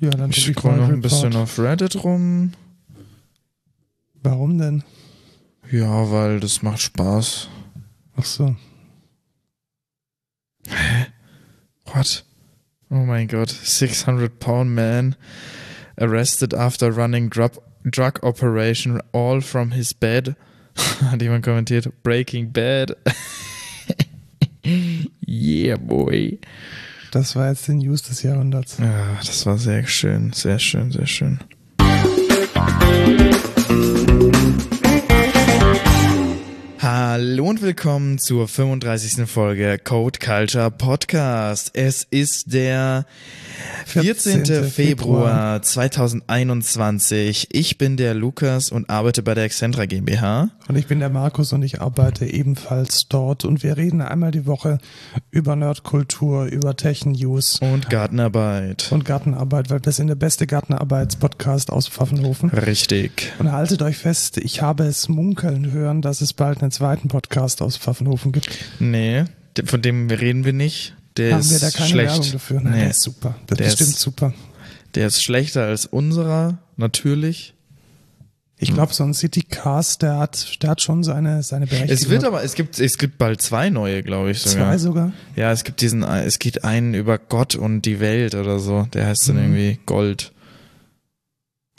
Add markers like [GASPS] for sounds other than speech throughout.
Ja, dann Ich scroll noch ein bisschen auf Reddit rum. Warum denn? Ja, weil das macht Spaß. Ach so. What? Oh mein Gott. 600 pound man arrested after running drug, drug operation all from his bed. [LAUGHS] Hat jemand kommentiert. Breaking Bad. [LAUGHS] yeah, boy. Das war jetzt die News des Jahrhunderts. Ja, das war sehr schön. Sehr schön, sehr schön. Hallo und willkommen zur 35. Folge Code Culture Podcast. Es ist der 14. 14. Februar 2021. Ich bin der Lukas und arbeite bei der Excentra GmbH. Und ich bin der Markus und ich arbeite ebenfalls dort. Und wir reden einmal die Woche über Nerdkultur, über Tech-News Und Gartenarbeit. und Gartenarbeit, weil wir sind der beste Gartenarbeitspodcast aus Pfaffenhofen. Richtig. Und haltet euch fest, ich habe es munkeln hören, dass es bald einen zweiten Podcast aus Pfaffenhofen gibt. Nee, von dem reden wir nicht. Der Haben ist wir da keine schlecht. Werbung dafür? Nein, Nee. der ist super. Das Der ist bestimmt ist- super. Der ist schlechter als unserer, natürlich. Ich glaube, so ein Citycast, der hat, der hat schon seine, seine Berechtigung. Es wird aber, es gibt, es gibt bald zwei neue, glaube ich sogar. zwei sogar. Ja, es gibt diesen, es gibt einen über Gott und die Welt oder so. Der heißt dann Mhm. irgendwie Gold.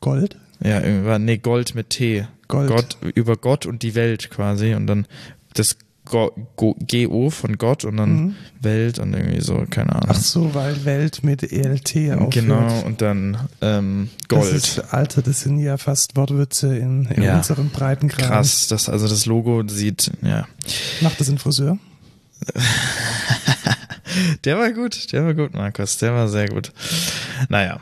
Gold? Ja, irgendwann, nee, Gold mit T. Gold. Gott, über Gott und die Welt quasi. Und dann das Go, Go, GO von Gott und dann Mhm. Welt und irgendwie so, keine Ahnung. Ach so, weil Welt mit ELT aufhört. genau, und dann ähm, Gold. Das ist, Alter, das sind ja fast Wortwürze in, in Ja. unserem Breitengrad. Krass, das, also das Logo sieht, ja. Macht das ein Friseur? [LAUGHS] Der war gut, der war gut, Markus, der war sehr gut. Naja.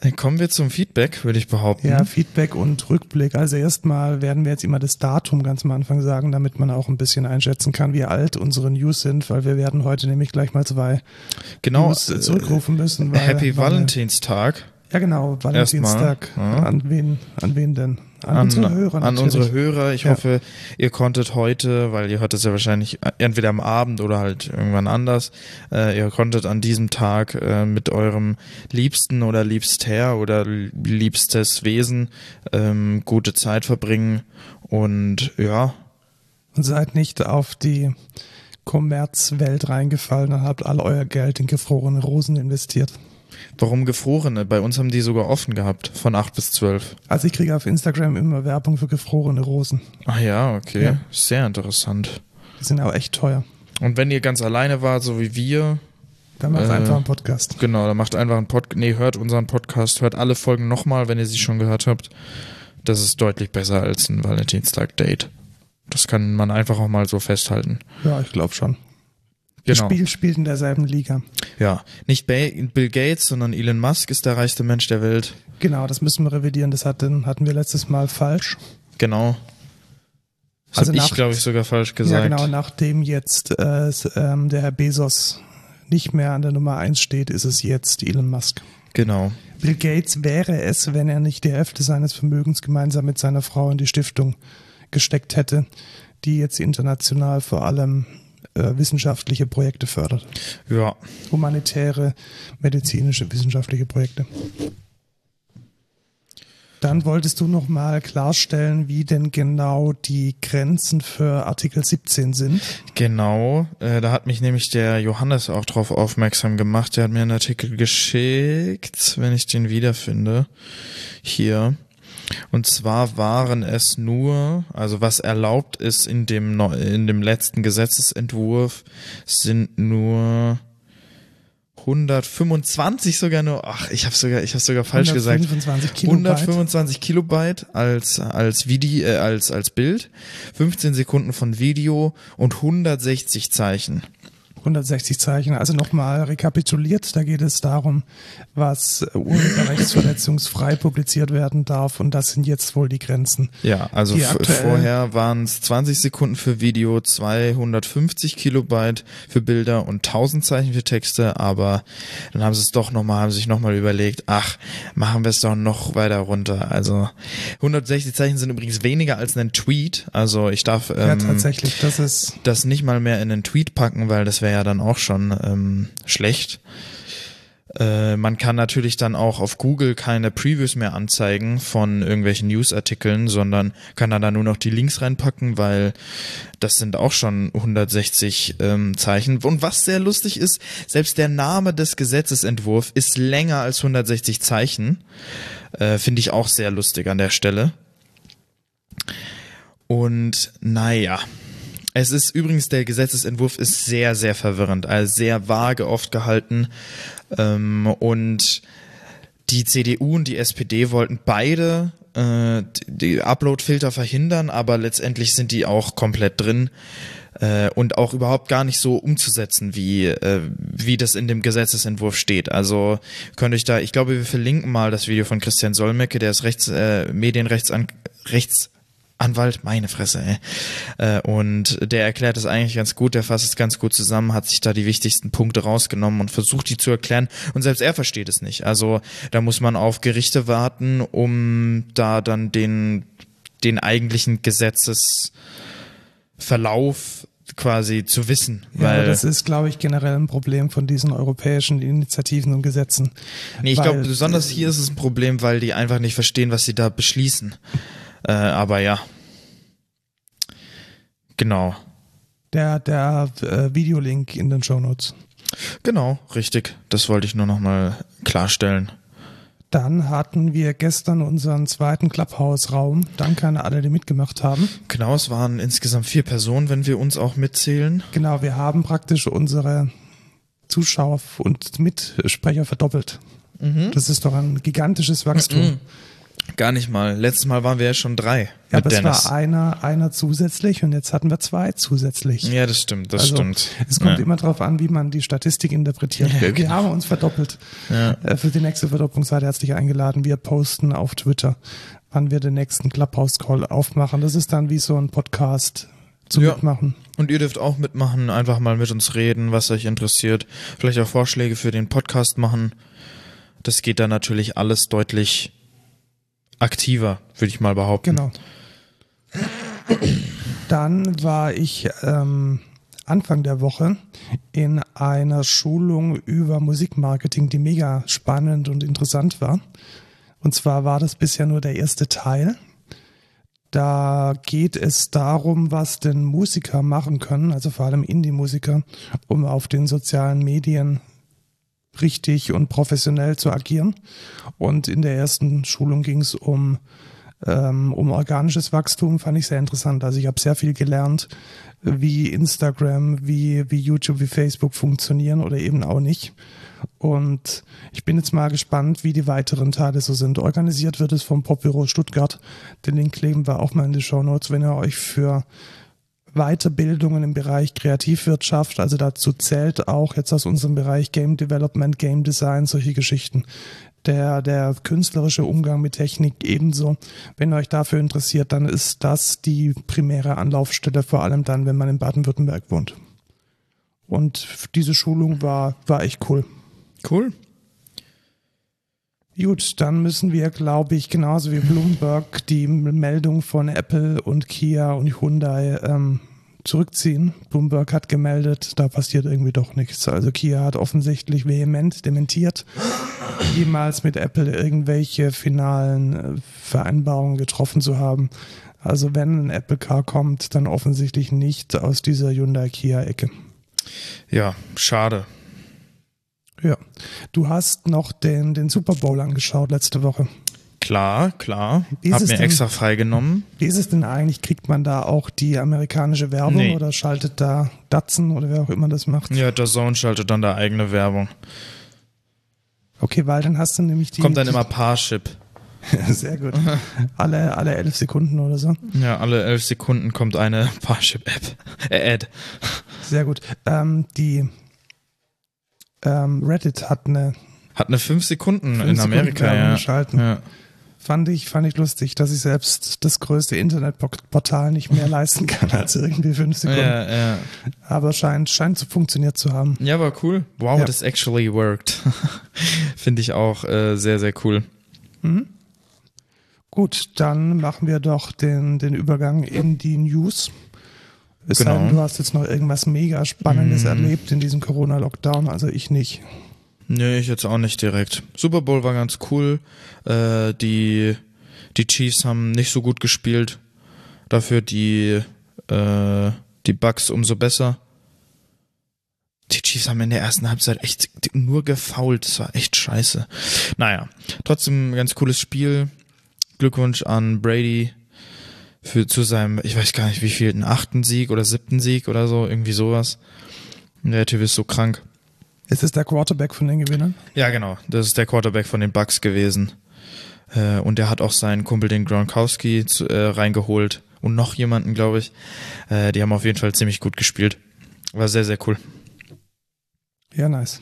Dann kommen wir zum Feedback, würde ich behaupten. Ja, Feedback und Rückblick. Also erstmal werden wir jetzt immer das Datum ganz am Anfang sagen, damit man auch ein bisschen einschätzen kann, wie alt unsere News sind, weil wir werden heute nämlich gleich mal zwei genau. News äh, zurückrufen müssen. Happy Valentinstag Ja, genau, Valentinstag. Ja. An wen, an wen denn? An, an, unsere Hörer an unsere Hörer. Ich Ja. hoffe, ihr konntet heute, weil ihr hört es ja wahrscheinlich entweder am Abend oder halt irgendwann anders, äh, ihr konntet an diesem Tag äh, mit eurem Liebsten oder Liebster oder liebstes Wesen ähm, gute Zeit verbringen und ja, Und seid nicht auf die Kommerzwelt reingefallen und habt all euer Geld in gefrorene Rosen investiert. Warum gefrorene? Bei uns haben die sogar offen gehabt, von 8 bis 12. Also ich kriege auf Instagram immer Werbung für gefrorene Rosen. Ah ja, okay. Ja. Sehr interessant. Die sind aber echt teuer. Und wenn ihr ganz alleine wart, so wie wir, Dann macht Äh, einfach einen Podcast. genau, dann macht einfach einen Podcast. Nee, hört unseren Podcast, hört alle Folgen nochmal, wenn ihr sie schon gehört habt. Das ist deutlich besser als ein Valentinstag-Date. Das kann man einfach auch mal so festhalten. Ja, ich glaube schon. Das Genau. Spiel spielt in derselben Liga. Ja. Nicht Bill Gates, sondern Elon Musk ist der reichste Mensch der Welt. Genau, das müssen wir revidieren. Das hatten, hatten wir letztes Mal falsch. Genau. Das Also habe ich, glaube ich, sogar falsch gesagt. Ja, genau. Nachdem jetzt äh, ähm, der Herr Bezos nicht mehr an der Nummer eins steht, ist es jetzt Elon Musk. Genau. Bill Gates wäre es, wenn er nicht die Hälfte seines Vermögens gemeinsam mit seiner Frau in die Stiftung gesteckt hätte, die jetzt international vor allem äh, wissenschaftliche Projekte fördert. Ja. Humanitäre, medizinische, wissenschaftliche Projekte. Dann wolltest du noch mal klarstellen, wie denn genau die Grenzen für Artikel 17 sind. Genau, äh, da hat mich nämlich der Johannes auch drauf aufmerksam gemacht. Der hat mir einen Artikel geschickt, wenn ich den wiederfinde. Hier. Und zwar waren es nur, also was erlaubt ist in dem, in dem letzten Gesetzesentwurf, sind nur 125 sogar nur, ach, ich habe sogar, ich habe sogar falsch gesagt. 125 Kilobyte. 125 Kilobyte als als Video äh, als als Bild, 15 Sekunden von Video und 160 Zeichen. 160 Zeichen. Also nochmal rekapituliert, da geht es darum, was urheberrechtsverletzungsfrei publiziert werden darf und das sind jetzt wohl die Grenzen. Ja, also vorher waren es 20 Sekunden für Video, 250 Kilobyte für Bilder und 1000 Zeichen für Texte, aber dann haben sie es doch nochmal, haben sich nochmal überlegt, ach, machen wir es doch noch weiter runter. Also 160 Zeichen sind übrigens weniger als ein Tweet, also ich darf ja, ähm, tatsächlich, das ist das nicht mal mehr in einen Tweet packen, weil das wäre ja dann auch schon ähm, schlecht. Äh, man kann natürlich dann auch auf Google keine Previews mehr anzeigen von irgendwelchen Newsartikeln, sondern kann dann da nur noch die Links reinpacken, weil das sind auch schon 160 ähm, Zeichen. Und was sehr lustig ist, selbst der Name des Gesetzesentwurfs ist länger als 160 Zeichen. Äh, Finde ich auch sehr lustig an der Stelle. Und naja, es ist übrigens, der Gesetzesentwurf ist sehr, sehr verwirrend, also sehr vage oft gehalten. Ähm, und die CDU und die SPD wollten beide äh, die Upload-Filter verhindern, aber letztendlich sind die auch komplett drin äh, und auch überhaupt gar nicht so umzusetzen, wie, äh, wie das in dem Gesetzesentwurf steht. Also könnte ich da, ich glaube, wir verlinken mal das Video von Christian Solmecke, der ist Rechts, äh, Medienrechtsan Rechts Anwalt, meine Fresse, ey. Äh, und der erklärt es eigentlich ganz gut, der fasst es ganz gut zusammen, hat sich da die wichtigsten Punkte rausgenommen und versucht die zu erklären. Und selbst er versteht es nicht. Also da muss man auf Gerichte warten, um da dann den, den eigentlichen Gesetzesverlauf quasi zu wissen. Weil ja, das ist, glaube ich, generell ein Problem von diesen europäischen Initiativen und Gesetzen. Nee, ich glaube, besonders hier ist es ein Problem, weil die einfach nicht verstehen, was sie da beschließen. Äh, aber ja. Genau. Der, der äh, Videolink in den Show Notes. Genau, richtig. Das wollte ich nur nochmal klarstellen. Dann hatten wir gestern unseren zweiten Clubhouse-Raum. Danke an alle, die mitgemacht haben. Genau, es waren insgesamt vier Personen, wenn wir uns auch mitzählen. Genau, wir haben praktisch unsere Zuschauer und Mitsprecher verdoppelt. Mhm. Das ist doch ein gigantisches Wachstum. Mhm. Gar nicht mal. Letztes Mal waren wir ja schon drei. Ja, aber Dennis. es war einer, einer zusätzlich und jetzt hatten wir zwei zusätzlich. Ja, das stimmt, das also, stimmt. Es kommt ja. immer darauf an, wie man die Statistik interpretiert. [LAUGHS] Ja, wir genau. haben uns verdoppelt. Ja. Äh, für die nächste Verdopplung seid ihr herzlich eingeladen. Wir posten auf Twitter, wann wir den nächsten Clubhouse-Call aufmachen. Das ist dann wie so ein Podcast zu ja. mitmachen. Und ihr dürft auch mitmachen, einfach mal mit uns reden, was euch interessiert. Vielleicht auch Vorschläge für den Podcast machen. Das geht dann natürlich alles deutlich aktiver, würde ich mal behaupten. Genau. Dann war ich ähm, Anfang der Woche in einer Schulung über Musikmarketing, die mega spannend und interessant war. Und zwar war das bisher nur der erste Teil. Da geht es darum, was denn Musiker machen können, also vor allem Indie-Musiker, um auf den sozialen Medien richtig und professionell zu agieren. Und in der ersten Schulung ging es um, ähm, um organisches Wachstum, fand ich sehr interessant. Also ich habe sehr viel gelernt, wie Instagram, wie, wie YouTube, wie Facebook funktionieren oder eben auch nicht. Und ich bin jetzt mal gespannt, wie die weiteren Teile so sind. Organisiert wird es vom Popbüro Stuttgart. Den Link kleben wir auch mal in die Show Notes, wenn ihr euch für Weiterbildungen im Bereich Kreativwirtschaft. Also dazu zählt auch jetzt aus unserem Bereich Game Development, Game Design, solche Geschichten. Der, der künstlerische Umgang mit Technik ebenso. Wenn euch dafür interessiert, dann ist das die primäre Anlaufstelle, vor allem dann, wenn man in Baden-Württemberg wohnt. Und diese Schulung war, war echt cool. Cool. Gut, dann müssen wir, glaube ich, genauso wie Bloomberg die Meldung von Apple und Kia und Hyundai ähm, zurückziehen. Bloomberg hat gemeldet, da passiert irgendwie doch nichts. Also Kia hat offensichtlich vehement dementiert, [GASPS] jemals mit Apple irgendwelche finalen äh, Vereinbarungen getroffen zu haben. Also wenn ein Apple Car kommt, dann offensichtlich nicht aus dieser Hyundai Kia Ecke. Ja, schade. Ja. Du hast noch den, den Super Bowl angeschaut letzte Woche. Klar, klar. Wie Hab mir denn, extra freigenommen. Wie ist es denn eigentlich? Kriegt man da auch die amerikanische Werbung nee. oder schaltet da Datsen oder wer auch immer das macht? Ja, der Zone schaltet dann da eigene Werbung. Okay, weil dann hast du nämlich die. Kommt dann immer Parship. [LAUGHS] Sehr gut. alle, alle elf Sekunden oder so. Ja, alle elf Sekunden kommt eine Parship-App. Äh, Ad. Sehr gut. Ähm, die ähm, Reddit hat eine hat eine 5 Sekunden fünf in Amerika Sekunden ja. Geschalten. ja. Fand ich, fand ich lustig, dass ich selbst das größte Internetportal nicht mehr [LAUGHS] leisten kann als irgendwie 5 Sekunden. Ja, ja. Aber scheint, scheint zu funktioniert zu haben. Ja, war cool. Wow, ja. das actually worked. [LAUGHS] Finde ich auch äh, sehr, sehr cool. Mhm. Gut, dann machen wir doch den, den Übergang in die News. Es genau. sei denn, du hast jetzt noch irgendwas mega Spannendes mm. erlebt in diesem Corona-Lockdown, also ich nicht. Nee, ich jetzt auch nicht direkt. Super Bowl war ganz cool. Äh, die, die Chiefs haben nicht so gut gespielt. Dafür die, äh, die Bucks umso besser. Die Chiefs haben in der ersten Halbzeit echt nur gefault. Das war echt scheiße. Naja, trotzdem ein ganz cooles Spiel. Glückwunsch an Brady für zu seinem, ich weiß gar nicht wie viel, einen achten Sieg oder siebten Sieg oder so, irgendwie sowas. Der Typ ist so krank. Ist es der Quarterback von den Gewinnern? Ja, genau. Das ist der Quarterback von den Bucks gewesen. Äh, und der hat auch seinen Kumpel, den Gronkowski, zu, äh, reingeholt. Und noch jemanden, glaube ich. Äh, die haben auf jeden Fall ziemlich gut gespielt. War sehr, sehr cool. Ja, nice.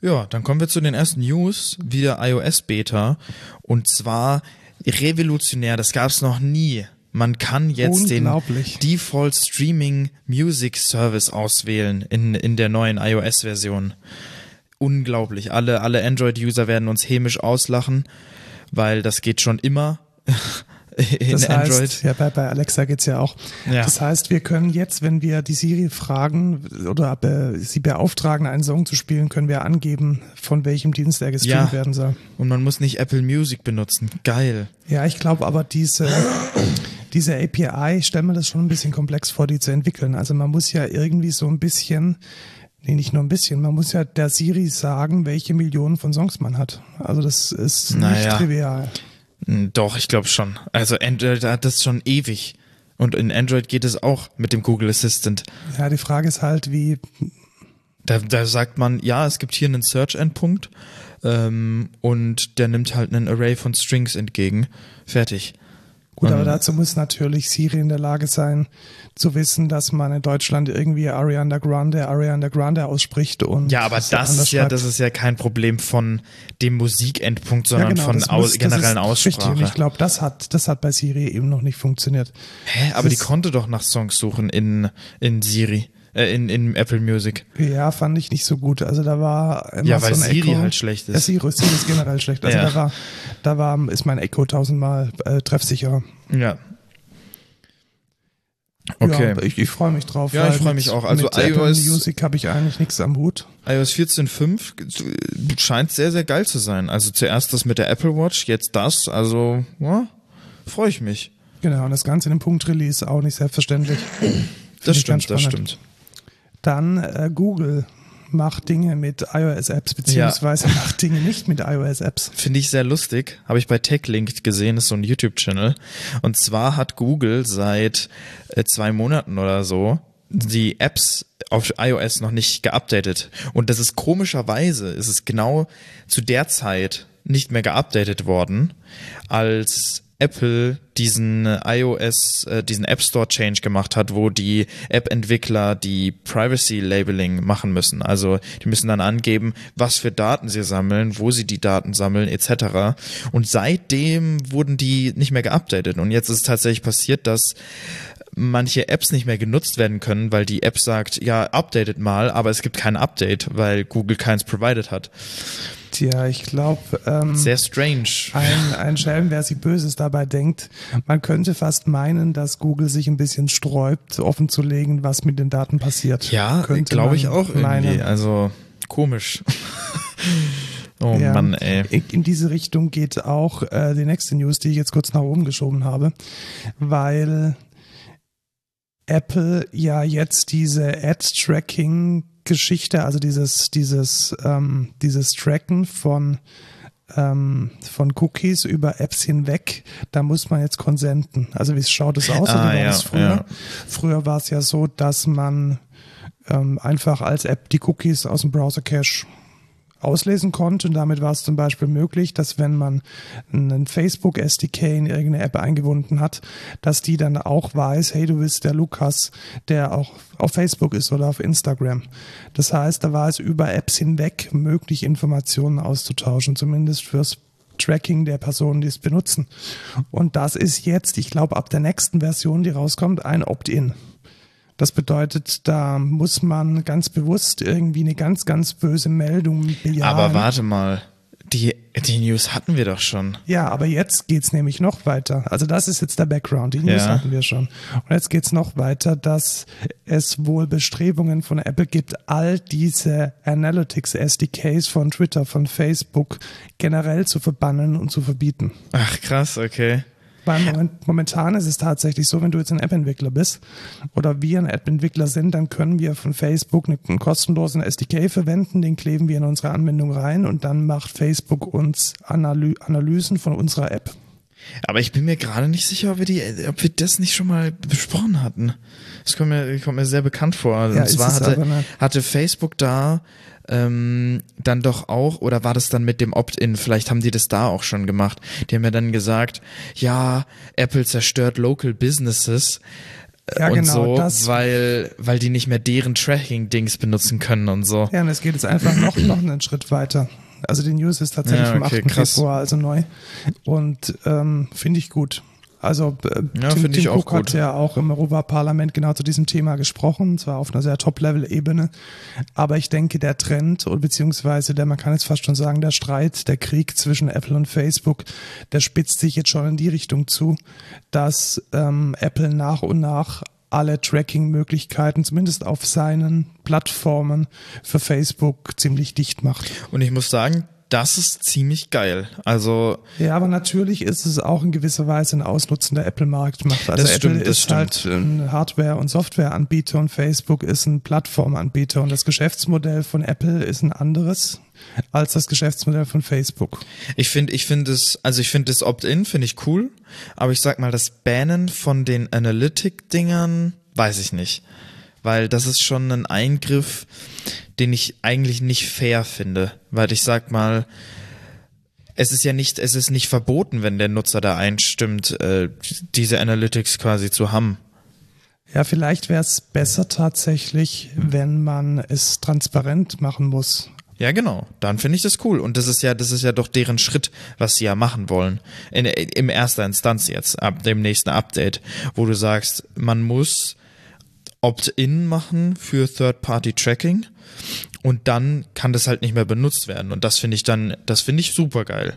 Ja, dann kommen wir zu den ersten News, wieder iOS-Beta. Und zwar revolutionär, das gab es noch nie. Man kann jetzt den Default Streaming Music Service auswählen in, in der neuen iOS-Version. Unglaublich. Alle, alle Android-User werden uns hämisch auslachen, weil das geht schon immer. [LAUGHS] [LAUGHS] in das Android. Heißt, ja, bei, bei Alexa geht's ja auch. Ja. Das heißt, wir können jetzt, wenn wir die Siri fragen oder äh, sie beauftragen, einen Song zu spielen, können wir angeben, von welchem Dienst er gestreamt ja. werden soll. Und man muss nicht Apple Music benutzen. Geil. Ja, ich glaube aber diese, diese API, ich stelle mir das schon ein bisschen komplex vor, die zu entwickeln. Also man muss ja irgendwie so ein bisschen Nee, nicht nur ein bisschen. Man muss ja der Siri sagen, welche Millionen von Songs man hat. Also das ist naja. nicht trivial. Hm, doch, ich glaube schon. Also Android hat das schon ewig. Und in Android geht es auch mit dem Google Assistant. Ja, die Frage ist halt, wie. Da, da sagt man, ja, es gibt hier einen Search-Endpunkt ähm, und der nimmt halt einen Array von Strings entgegen. Fertig. Gut, aber dazu muss natürlich Siri in der Lage sein, zu wissen, dass man in Deutschland irgendwie Ariana Grande, Ariana Grande ausspricht und. Ja, aber das ist ja, das ist ja kein Problem von dem Musikendpunkt, sondern ja, genau, von aus, muss, generellen Aussprache. Und ich glaube, das hat, das hat bei Siri eben noch nicht funktioniert. Hä? Aber das die konnte doch nach Songs suchen in, in Siri äh, in, in Apple Music. Ja, fand ich nicht so gut. Also da war immer ja, weil so ein Siri Echo. halt schlecht ist. Ja, Siri, Siri ist generell schlecht. Also ja. da war, da war, ist mein Echo tausendmal äh, treffsicherer. Ja. Okay. Ja, ich, ich freue mich drauf. Ja, ich freue mich auch. Also mit iOS Apple Music habe ich eigentlich nichts am Hut. iOS 14.5 scheint sehr, sehr geil zu sein. Also zuerst das mit der Apple Watch, jetzt das. Also, ja, freue ich mich. Genau, und das Ganze in einem Punkt-Release auch nicht selbstverständlich. Das stimmt, das stimmt. Dann äh, Google macht Dinge mit iOS-Apps, beziehungsweise ja. macht Dinge nicht mit iOS-Apps. Finde ich sehr lustig. Habe ich bei TechLink gesehen, ist so ein YouTube-Channel. Und zwar hat Google seit äh, zwei Monaten oder so die Apps auf iOS noch nicht geupdatet. Und das ist komischerweise, ist es genau zu der Zeit nicht mehr geupdatet worden, als Apple diesen iOS, äh, diesen App Store Change gemacht hat, wo die App-Entwickler die Privacy Labeling machen müssen. Also die müssen dann angeben, was für Daten sie sammeln, wo sie die Daten sammeln, etc. Und seitdem wurden die nicht mehr geupdatet. Und jetzt ist es tatsächlich passiert, dass manche Apps nicht mehr genutzt werden können, weil die App sagt, ja, updatet mal, aber es gibt kein Update, weil Google keins provided hat. Tja, ich glaube. Ähm, Sehr strange. Ein, ein Schelm, wer sich Böses dabei denkt. Man könnte fast meinen, dass Google sich ein bisschen sträubt, offenzulegen, was mit den Daten passiert. Ja, glaube ich auch irgendwie. Meinen. Also komisch. [LAUGHS] oh ja, Mann, ey. In diese Richtung geht auch äh, die nächste News, die ich jetzt kurz nach oben geschoben habe, weil Apple ja jetzt diese Ad-Tracking Geschichte, also dieses, dieses, ähm, dieses Tracken von, ähm, von Cookies über Apps hinweg, da muss man jetzt konsenten. Also wie schaut es aus? Ah, ja, früher? Ja. früher war es ja so, dass man ähm, einfach als App die Cookies aus dem Browser Cache auslesen konnte. Und damit war es zum Beispiel möglich, dass wenn man einen Facebook SDK in irgendeine App eingebunden hat, dass die dann auch weiß, hey, du bist der Lukas, der auch auf Facebook ist oder auf Instagram. Das heißt, da war es über Apps hinweg möglich, Informationen auszutauschen, zumindest fürs Tracking der Personen, die es benutzen. Und das ist jetzt, ich glaube, ab der nächsten Version, die rauskommt, ein Opt-in. Das bedeutet, da muss man ganz bewusst irgendwie eine ganz, ganz böse Meldung bejahen. Aber warte mal, Die, die News hatten wir doch schon. Ja, aber jetzt geht's nämlich noch weiter. Also das ist jetzt der Background. Die News Ja. hatten wir schon. Und jetzt geht's noch weiter, dass es wohl Bestrebungen von Apple gibt, all diese Analytics SDKs von Twitter, von Facebook generell zu verbannen und zu verbieten. Ach, krass, okay. Weil moment, momentan ist es tatsächlich so, wenn du jetzt ein App-Entwickler bist oder wir ein App-Entwickler sind, dann können wir von Facebook einen, kostenlosen SDK verwenden, den kleben wir in unsere Anwendung rein und dann macht Facebook uns Analy Analysen von unserer App. Aber ich bin mir gerade nicht sicher, ob wir, die, ob wir das nicht schon mal besprochen hatten. Das kommt mir, kommt mir sehr bekannt vor. Ja, Und zwar hatte, nicht. hatte Facebook da ähm, dann doch auch, oder war das dann mit dem Opt-in? Vielleicht haben die das da auch schon gemacht. Die haben ja dann gesagt, ja, Apple zerstört Local Businesses. Ja, und genau, so, das- weil, weil die nicht mehr deren Tracking-Dings benutzen können und so. Ja, und es geht jetzt einfach noch, noch einen Schritt weiter. Also die News ist tatsächlich Ja, vom okay, 8. krass. Februar, also neu. Und ähm, finde ich gut. Also äh, Ja, Tim, Tim Cook hat ja auch im Europaparlament genau zu diesem Thema gesprochen, und zwar auf einer sehr Top-Level-Ebene. Aber ich denke, der Trend oder beziehungsweise der, man kann jetzt fast schon sagen, der Streit, der Krieg zwischen Apple und Facebook, der spitzt sich jetzt schon in die Richtung zu, dass ähm, Apple nach und nach alle Tracking-Möglichkeiten, zumindest auf seinen Plattformen für Facebook, ziemlich dicht macht. Und ich muss sagen, das ist ziemlich geil. Also, Ja, aber natürlich ist es auch in gewisser Weise ein Ausnutzen der Apple-Marktmacht. Also Das Apple stimmt, das ist halt ein Hardware- und Softwareanbieter und Facebook ist ein Plattformanbieter und das Geschäftsmodell von Apple ist ein anderes als das Geschäftsmodell von Facebook. Ich finde, ich finde es, also ich finde das Opt-in finde ich cool, aber ich sag mal, das Bannen von den Analytic-Dingern, weiß ich nicht. Weil das ist schon ein Eingriff, den ich eigentlich nicht fair finde. Weil ich sag mal, es ist ja nicht, es ist nicht verboten, wenn der Nutzer da einstimmt, äh, diese Analytics quasi zu haben. Ja, vielleicht wäre es besser tatsächlich, wenn man es transparent machen muss. Ja, genau. Dann finde ich das cool. Und das ist ja, das ist ja doch deren Schritt, was sie ja machen wollen. In, in erster Instanz jetzt, ab dem nächsten Update, wo du sagst, man muss Opt-in machen für Third-Party-Tracking und dann kann das halt nicht mehr benutzt werden. Und das finde ich dann, das finde ich super geil.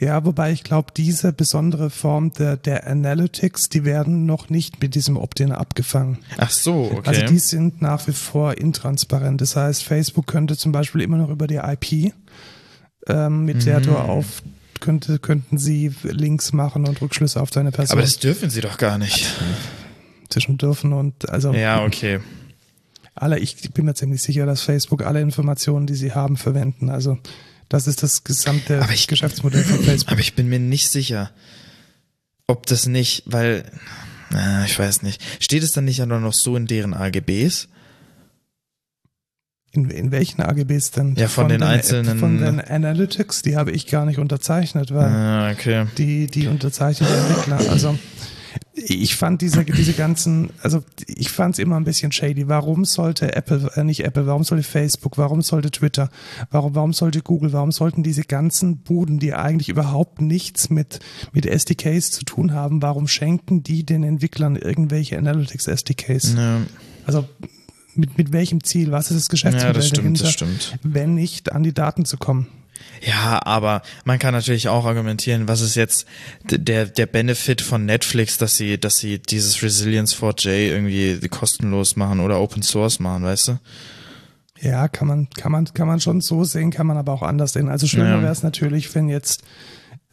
Ja, wobei ich glaube, diese besondere Form der, der Analytics, die werden noch nicht mit diesem Opt-in abgefangen. Ach so, okay. Also die sind nach wie vor intransparent. Das heißt, Facebook könnte zum Beispiel immer noch über die IP, ähm, mit der Mhm. du auf könnte, könnten sie Links machen und Rückschlüsse auf deine Person aber das dürfen sie doch gar nicht. zwischen dürfen und also Ja, okay. Alle, ich bin mir ziemlich sicher, dass Facebook alle Informationen, die sie haben, verwenden. Also das ist das gesamte ich- Geschäftsmodell von Facebook. Aber ich bin mir nicht sicher, ob das nicht, weil, na, ich weiß nicht. Steht es dann nicht ja nur noch so in deren AGBs? In, in welchen AGBs denn? Ja, von den einzelnen- Von den Analytics, die habe ich gar nicht unterzeichnet, weil Ah, okay. die, die unterzeichnet der Entwickler. Also ich fand diese, diese ganzen, also ich fand es immer ein bisschen shady. Warum sollte Apple, äh, nicht Apple, warum sollte Facebook, warum sollte Twitter, warum, warum sollte Google, warum sollten diese ganzen Buden, die eigentlich überhaupt nichts mit, mit SDKs zu tun haben, warum schenken die den Entwicklern irgendwelche Analytics SDKs? Ja, Also mit, mit welchem Ziel? Was ist das ja Geschäftsmodell das stimmt, dahinter? das stimmt. Wenn nicht an die Daten zu kommen. Ja, aber man kann natürlich auch argumentieren, was ist jetzt der, der Benefit von Netflix, dass sie, dass sie dieses Resilience 4J irgendwie kostenlos machen oder Open Source machen, weißt du? Ja, kann man, kann man, kann man schon so sehen, kann man aber auch anders sehen. Also schöner Ja. wäre es natürlich, wenn jetzt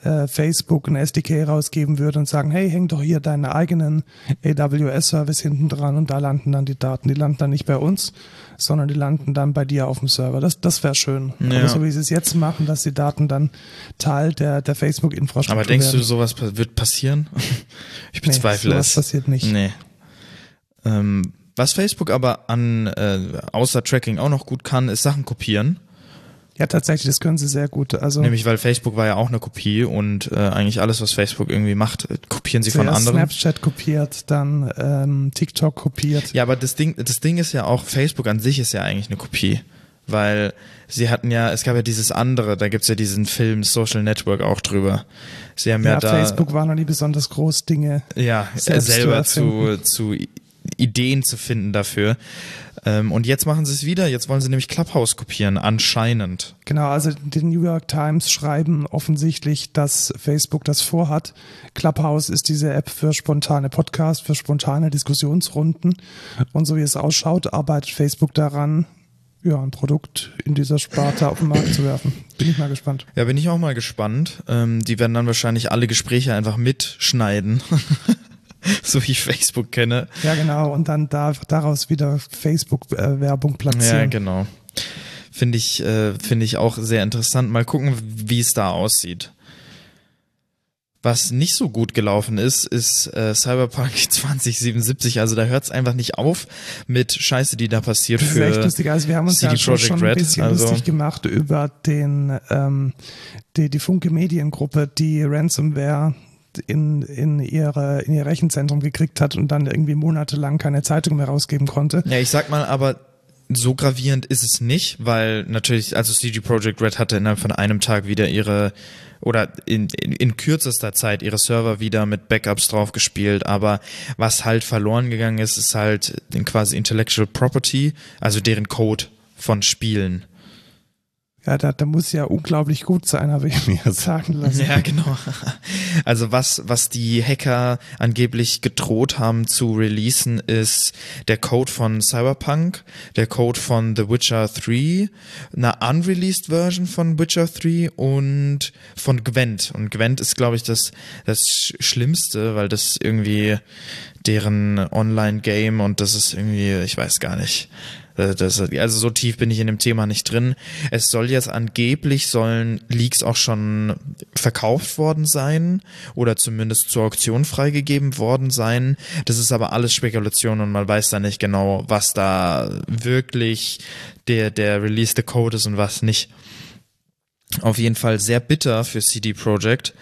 äh, Facebook ein SDK rausgeben würde und sagen, hey, häng doch hier deinen eigenen AWS-Service hinten dran und da landen dann die Daten. Die landen dann nicht bei uns, sondern die landen dann bei dir auf dem Server. Das, das wäre schön. Ja. Aber so wie sie es jetzt machen, dass die Daten dann Teil der, der Facebook-Infrastruktur Aber denkst du, werden. sowas pa- wird passieren? [LAUGHS] Ich Nee, bezweifle sowas es. passiert nicht. Nee. Ähm, was Facebook aber an äh, außer Tracking auch noch gut kann, ist Sachen kopieren. Ja, tatsächlich, das können sie sehr gut. Also Nämlich weil Facebook war ja auch eine Kopie und äh, eigentlich alles, was Facebook irgendwie macht, äh, kopieren sie von anderen. Snapchat kopiert, dann ähm, TikTok kopiert. Ja, aber das Ding, das Ding ist ja auch, Facebook an sich ist ja eigentlich eine Kopie. Weil sie hatten ja, es gab ja dieses andere, da gibt's ja diesen Film Social Network auch drüber. Sie haben ja, Ja, da Facebook war noch nie besonders groß, Dinge ja, selbst selber zu, zu Ideen zu finden dafür. Ähm, und jetzt machen sie es wieder. Jetzt wollen sie nämlich Clubhouse kopieren, anscheinend. Genau, also die New York Times schreiben offensichtlich, dass Facebook das vorhat. Clubhouse ist diese App für spontane Podcasts, für spontane Diskussionsrunden. Und so wie es ausschaut, arbeitet Facebook daran, ja, ein Produkt in dieser Sparte auf den Markt zu werfen. Bin ich mal gespannt. Ja, bin ich auch mal gespannt. Ähm, die werden dann wahrscheinlich alle Gespräche einfach mitschneiden. [LAUGHS] [LAUGHS] so wie ich Facebook kenne. Ja, genau. Und dann da, daraus wieder Facebook-Werbung platzieren. Ja, genau. Finde ich, äh, finde ich auch sehr interessant. Mal gucken, wie es da aussieht. Was nicht so gut gelaufen ist, ist äh, Cyberpunk [LAUGHS] 2077. Also da hört es einfach nicht auf mit Scheiße, die da passiert das ist für echt lustig. Also wir haben uns CD ja schon, schon ein bisschen Also- lustig gemacht über den ähm, die, die Funke Mediengruppe, die Ransomware in, in, ihre, in ihr Rechenzentrum gekriegt hat und dann irgendwie monatelang keine Zeitung mehr rausgeben konnte. Ja, ich sag mal, aber so gravierend ist es nicht, weil natürlich, also CG Projekt Red hatte innerhalb von einem Tag wieder ihre oder in, in, in kürzester Zeit ihre Server wieder mit Backups drauf gespielt, aber was halt verloren gegangen ist, ist halt quasi Intellectual Property, also deren Code von Spielen. Ja, da, da muss ja unglaublich gut sein, habe ich mir [LAUGHS] sagen lassen. Ja, [LAUGHS] genau. Also was, was die Hacker angeblich gedroht haben zu releasen, ist der Code von Cyberpunk, der Code von The Witcher 3, eine unreleased Version von Witcher 3 und von Gwent. Und Gwent ist, glaube ich, das, das Sch- Schlimmste, weil das irgendwie deren Online-Game und das ist irgendwie, ich weiß gar nicht. Äh, Das, also so tief bin ich in dem Thema nicht drin. Es soll jetzt angeblich sollen Leaks auch schon verkauft worden sein oder zumindest zur Auktion freigegeben worden sein. Das ist aber alles Spekulation und man weiß da nicht genau, was da wirklich der, der released Code ist und was nicht. Auf jeden Fall sehr bitter für CD Projekt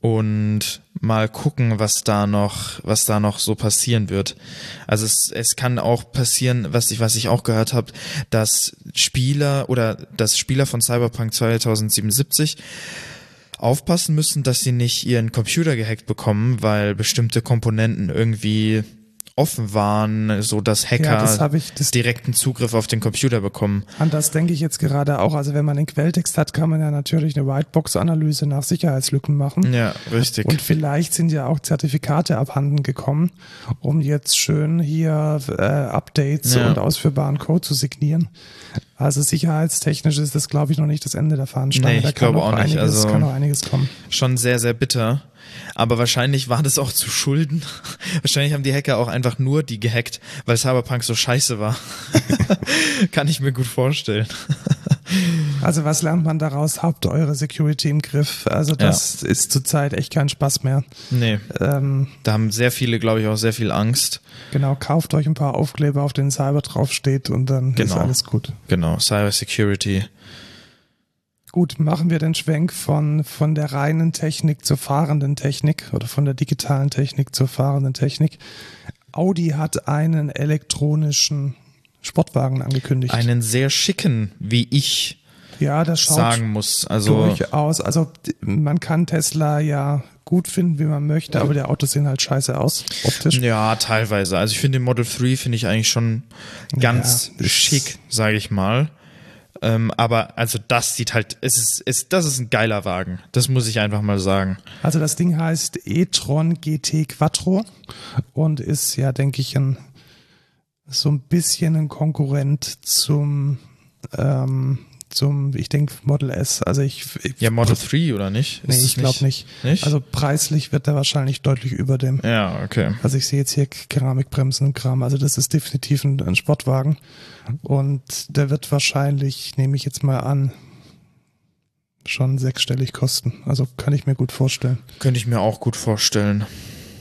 und mal gucken, was da noch, was da noch so passieren wird. Also es, es kann auch passieren, was ich, was ich auch gehört habe, dass Spieler oder dass Spieler von Cyberpunk 2077 aufpassen müssen, dass sie nicht ihren Computer gehackt bekommen, weil bestimmte Komponenten irgendwie offen waren, so dass Hacker Ja, das ich, das, direkten Zugriff auf den Computer bekommen. an das denke ich jetzt gerade auch. Also wenn man den Quelltext hat, kann man ja natürlich eine Whitebox-Analyse nach Sicherheitslücken machen. Ja, richtig. Und vielleicht sind ja auch Zertifikate abhanden gekommen, um jetzt schön hier äh, Updates Ja. und ausführbaren Code zu signieren. Also sicherheitstechnisch ist das, glaube ich, noch nicht das Ende der Fahnenstange. Nee, ich glaube auch nicht. Einiges, Also- kann noch einiges kommen. schon sehr, sehr bitter. Aber wahrscheinlich war das auch zu Schulden. [LAUGHS] wahrscheinlich haben die Hacker auch einfach nur die gehackt, weil Cyberpunk so scheiße war. [LAUGHS] Kann ich mir gut vorstellen. [LAUGHS] Also was lernt man daraus? Habt eure Security im Griff. Also das ist zurzeit echt kein Spaß mehr. Nee, Ähm, da haben sehr viele, glaube ich, auch sehr viel Angst. genau, kauft euch ein paar Aufkleber, auf denen Cyber draufsteht und dann ist Genau. alles gut. Genau, Cyber Security. Gut, machen wir den Schwenk von, von der reinen Technik zur fahrenden Technik oder von der digitalen Technik zur fahrenden Technik. Audi hat einen elektronischen Sportwagen angekündigt. Einen sehr schicken, wie ich ja, das schaut sagen muss. Also, durchaus. Also man kann Tesla ja gut finden, wie man möchte, aber die Autos sehen halt scheiße aus, optisch. ja, teilweise. Also ich finde den Model 3 finde ich eigentlich schon ganz Ja, schick, sage ich mal. Ähm, aber also das sieht halt, es ist, es, das ist ein geiler Wagen. Das muss ich einfach mal sagen. Also das Ding heißt e-tron GT Quattro und ist ja, denke ich, ein, so ein bisschen ein Konkurrent zum, ähm, zum, ich denke, Model S. Also ich, ich Ja, Model 3 oder nicht? nee, Ist ich glaube nicht. Nicht? Also preislich wird er wahrscheinlich deutlich über dem. ja, okay. Also ich sehe jetzt hier Keramikbremsen und Kram. Also das ist definitiv ein, ein Sportwagen. Und der wird wahrscheinlich, nehme ich jetzt mal an, schon sechsstellig kosten. Also kann ich mir gut vorstellen. Könnte ich mir auch gut vorstellen.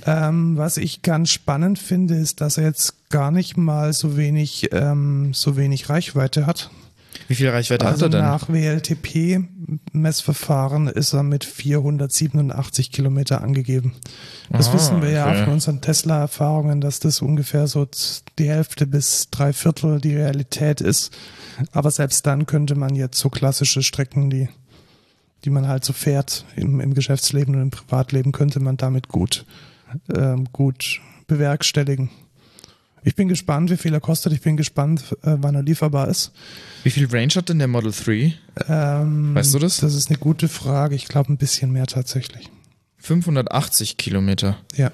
Ähm, was ich ganz spannend finde, ist, dass er jetzt gar nicht mal so wenig, ähm, so wenig Reichweite hat. Wie viel Reichweite Also hat er denn? nach WLTP-Messverfahren ist er mit 487 Kilometer angegeben. Das Ah, wissen wir ja okay. von unseren Tesla-Erfahrungen, dass das ungefähr so die Hälfte bis drei Viertel die Realität ist. Aber selbst dann könnte man jetzt so klassische Strecken, die, die man halt so fährt im, im Geschäftsleben und im Privatleben, könnte man damit gut, ähm, gut bewerkstelligen. Ich bin gespannt, wie viel er kostet. Ich bin gespannt, äh, wann er lieferbar ist. Wie viel Range hat denn der Model 3? Ähm, Weißt du das? Das ist eine gute Frage. Ich glaube, ein bisschen mehr tatsächlich. 580 Kilometer. Ja.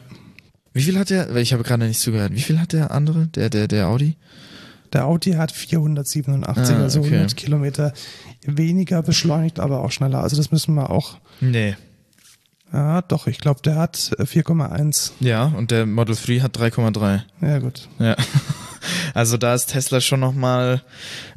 Wie viel hat der, weil ich habe gerade nicht zugehört, wie viel hat der andere, der, der, der Audi? Der Audi hat 487, Ah, also okay. 100 Kilometer weniger beschleunigt, aber auch schneller. Also das müssen wir auch. Nee. Ja, doch, ich glaube, der hat äh, 4,1. Ja, und der Model 3 hat 3,3. Ja, gut. Ja. [LAUGHS] Also da ist Tesla schon noch mal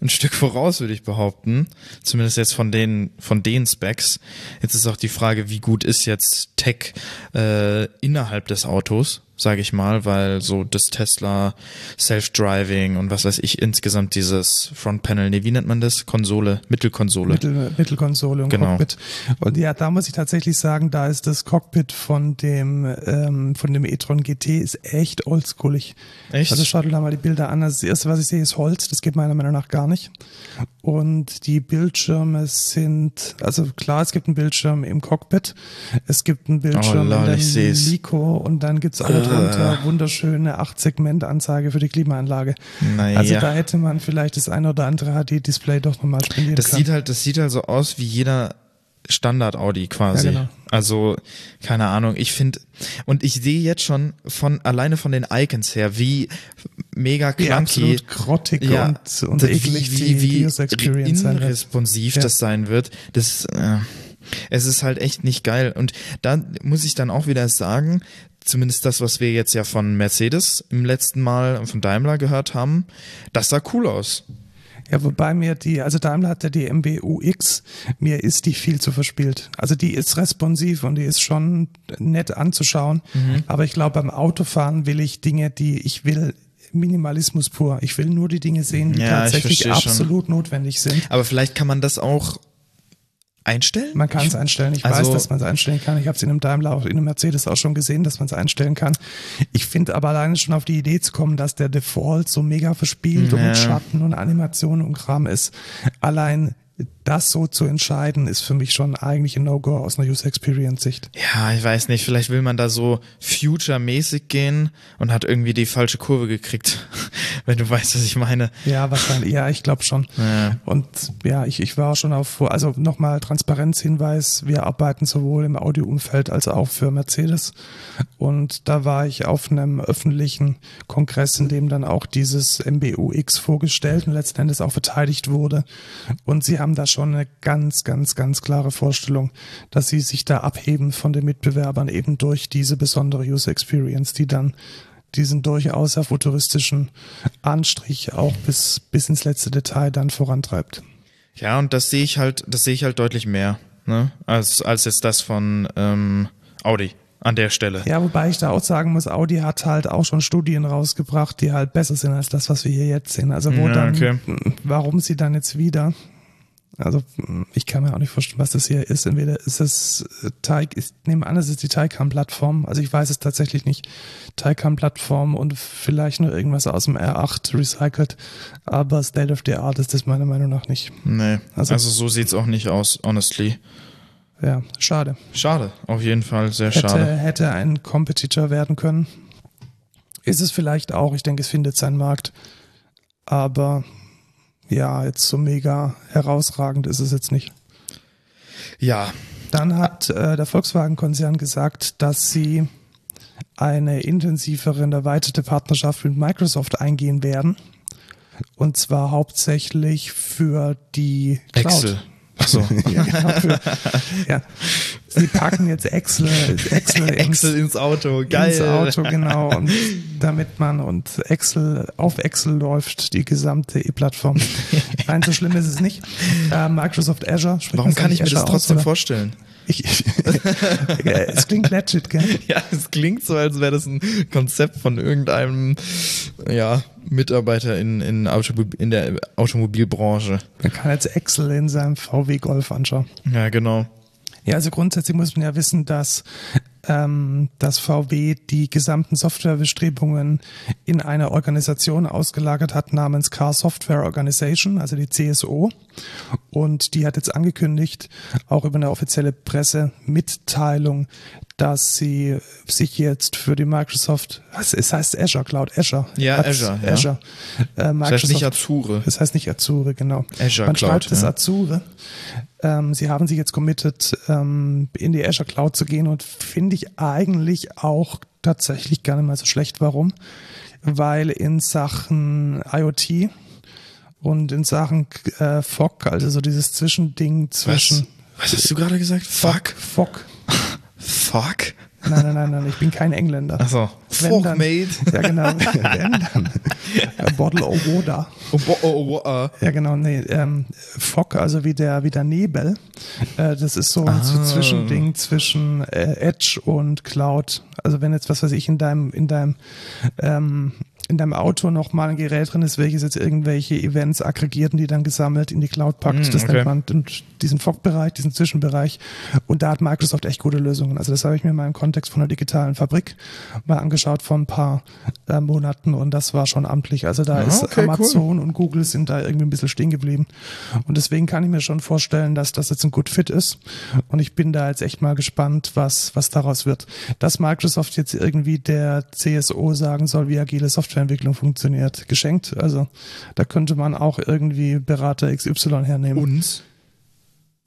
ein Stück voraus, würde ich behaupten. Zumindest jetzt von den von den Specs. Jetzt ist auch die Frage, wie gut ist jetzt Tech äh, innerhalb des Autos, sage ich mal, weil so das Tesla Self-Driving und was weiß ich insgesamt dieses Frontpanel, nee, wie nennt man das? Konsole, Mittelkonsole. Mittel, Mittelkonsole und Genau. Cockpit. Und ja, da muss ich tatsächlich sagen, da ist das Cockpit von dem ähm, von dem e-tron GT ist echt oldschoolig. Echt? Also schaut dir da mal die Bilder an. Das erste, was ich sehe, ist Holz. Das geht meiner Meinung nach gar nicht. Und die Bildschirme sind, also klar, es gibt einen Bildschirm im Cockpit. Es gibt einen Bildschirm Oh, lol, in der. Lico und dann gibt's auch drunter wunderschöne 8-Segment-Anzeige für die Klimaanlage. Naja. Also da hätte man vielleicht das ein oder andere HD-Display doch nochmal spendieren Das sieht halt, das sieht halt so aus wie jeder Standard Audi quasi. Ja, genau. Also keine Ahnung. Ich finde und ich sehe jetzt schon von alleine von den Icons her, wie mega wie clunky, absolut grottig ja, und, und wie, eklig wie, wie wird. inresponsiv Ja. das sein wird. Das äh, es ist halt echt nicht geil. Und da muss ich dann auch wieder sagen, zumindest das, was wir jetzt ja von Mercedes im letzten Mal und von Daimler gehört haben, das sah cool aus. Ja, wobei mir die, also Daimler hat ja die MBUX, mir ist die viel zu verspielt. Also die ist responsiv und die ist schon nett anzuschauen, Mhm. aber ich glaube beim Autofahren will ich Dinge, die ich will, Minimalismus pur. Ich will nur die Dinge sehen, die Ja, ich tatsächlich verstehe schon. absolut notwendig sind. Aber vielleicht kann man das auch einstellen? Man kann es einstellen. Ich Also- weiß, dass man es einstellen kann. Ich habe es in einem Daimler, auch in einem Mercedes auch schon gesehen, dass man es einstellen kann. Ich finde aber alleine schon auf die Idee zu kommen, dass der Default so mega verspielt und Ja. mit Schatten und Animationen und Kram ist. Allein das so zu entscheiden, ist für mich schon eigentlich ein No-Go aus einer User Experience Sicht. Ja, ich weiß nicht. Vielleicht will man da so future-mäßig gehen und hat irgendwie die falsche Kurve gekriegt. [LAUGHS] Wenn du weißt, was ich meine. Ja, wahrscheinlich. Ja, ich glaube schon. Ja. Und ja, ich, ich war schon auf, also nochmal Transparenzhinweis, wir arbeiten sowohl im Audioumfeld als auch für Mercedes. Und da war ich auf einem öffentlichen Kongress, in dem dann auch dieses MBUX vorgestellt und letzten Endes auch verteidigt wurde. Und sie haben da schon eine ganz, ganz, ganz klare Vorstellung, dass sie sich da abheben von den Mitbewerbern eben durch diese besondere User Experience, die dann diesen durchaus futuristischen Anstrich auch bis, bis ins letzte Detail dann vorantreibt. Ja, und das sehe ich halt, das sehe ich halt deutlich mehr, ne? Als, als jetzt das von ähm, Audi an der Stelle. Ja, wobei ich da auch sagen muss, Audi hat halt auch schon Studien rausgebracht, die halt besser sind als das, was wir hier jetzt sehen. Also wo Ja, dann, okay. warum sie dann jetzt wieder, also ich kann mir auch nicht vorstellen, was das hier ist. Entweder ist es äh, Teig, ich nehme an, es ist die Taycan-Plattform. Also ich weiß es tatsächlich nicht. Taycan-Plattform und vielleicht nur irgendwas aus dem R8 recycelt. Aber State of the Art ist das meiner Meinung nach nicht. Nee, also, Also- so sieht's auch nicht aus, honestly. Ja, schade. Schade, auf jeden Fall, sehr hätte, schade. hätte ein Competitor werden können. Ist es vielleicht auch, ich denke, es findet seinen Markt. Aber ja, jetzt so mega herausragend ist es jetzt nicht. Ja, Dann hat äh, der Volkswagen-Konzern gesagt, dass sie eine intensivere und erweiterte Partnerschaft mit Microsoft eingehen werden. Und zwar hauptsächlich für die Cloud. Excel. Achso. [LAUGHS] ja, genau, für, ja. Sie packen jetzt Excel, Excel, [LAUGHS] ins, Excel ins Auto, geil. ins Auto, genau. Und damit man und Excel auf Excel läuft, die gesamte E-Plattform. [LAUGHS] Nein, so schlimm ist es nicht. Äh, Microsoft Azure. Warum kann ich mir das Azure aus, trotzdem oder? vorstellen? Ich, ich, [LAUGHS] es klingt legit, gell? Ja, es klingt so, als wäre das ein Konzept von irgendeinem ja, Mitarbeiter in, in, Automobil, in der Automobilbranche. Man kann jetzt Excel in seinem VW Golf anschauen. Ja, genau. Ja, also grundsätzlich muss man ja wissen, dass, ähm, dass VW die gesamten Softwarebestrebungen in eine Organisation ausgelagert hat namens Car Software Organization, also die CSO. Und die hat jetzt angekündigt, auch über eine offizielle Pressemitteilung, dass sie sich jetzt für die Microsoft, es heißt Azure Cloud, Azure. Ja, Azure. Ja. Azure. Äh, Microsoft, das heißt nicht Azure. Das heißt nicht Azure, genau. Azure Man Cloud. schreibt es ja. Azure. Ähm, sie haben sich jetzt committed, ähm, in die Azure Cloud zu gehen und finde ich eigentlich auch tatsächlich gar nicht mal so schlecht. Warum? Weil in Sachen IoT und in Sachen äh, FOC, also so dieses Zwischending zwischen. Was, Was hast du gerade gesagt? Fuck. FOC. Fuck? Nein, nein, nein, nein, ich bin kein Engländer. Achso. Fuck, dann, mate. Ja, genau. [LAUGHS] Wenn dann. A bottle of water. Oh, oh, oh. Ja, genau, nee. Ähm, Fog, also wie der, wie der Nebel. Äh, das ist so ein Ah. Zwischending zwischen äh, Edge und Cloud. Also wenn jetzt, was weiß ich, in deinem, in deinem ähm, in deinem Auto nochmal ein Gerät drin ist, welches jetzt irgendwelche Events aggregiert und die dann gesammelt in die Cloud packt. Mm, das okay. nennt man diesen Fog-Bereich, diesen Zwischenbereich. Und da hat Microsoft echt gute Lösungen. Also das habe ich mir mal im Kontext von einer digitalen Fabrik mal angeschaut vor ein paar äh, Monaten und das war schon amtlich. Also da Ah, ist okay, cool. Amazon und Google sind da irgendwie ein bisschen stehen geblieben. Und deswegen kann ich mir schon vorstellen, dass das jetzt ein gut Fit ist. Und ich bin da jetzt echt mal gespannt, was, was daraus wird. Dass Microsoft jetzt irgendwie der CSO sagen soll, wie agile Softwareentwicklung funktioniert, geschenkt. Also da könnte man auch irgendwie Berater XY hernehmen. Uns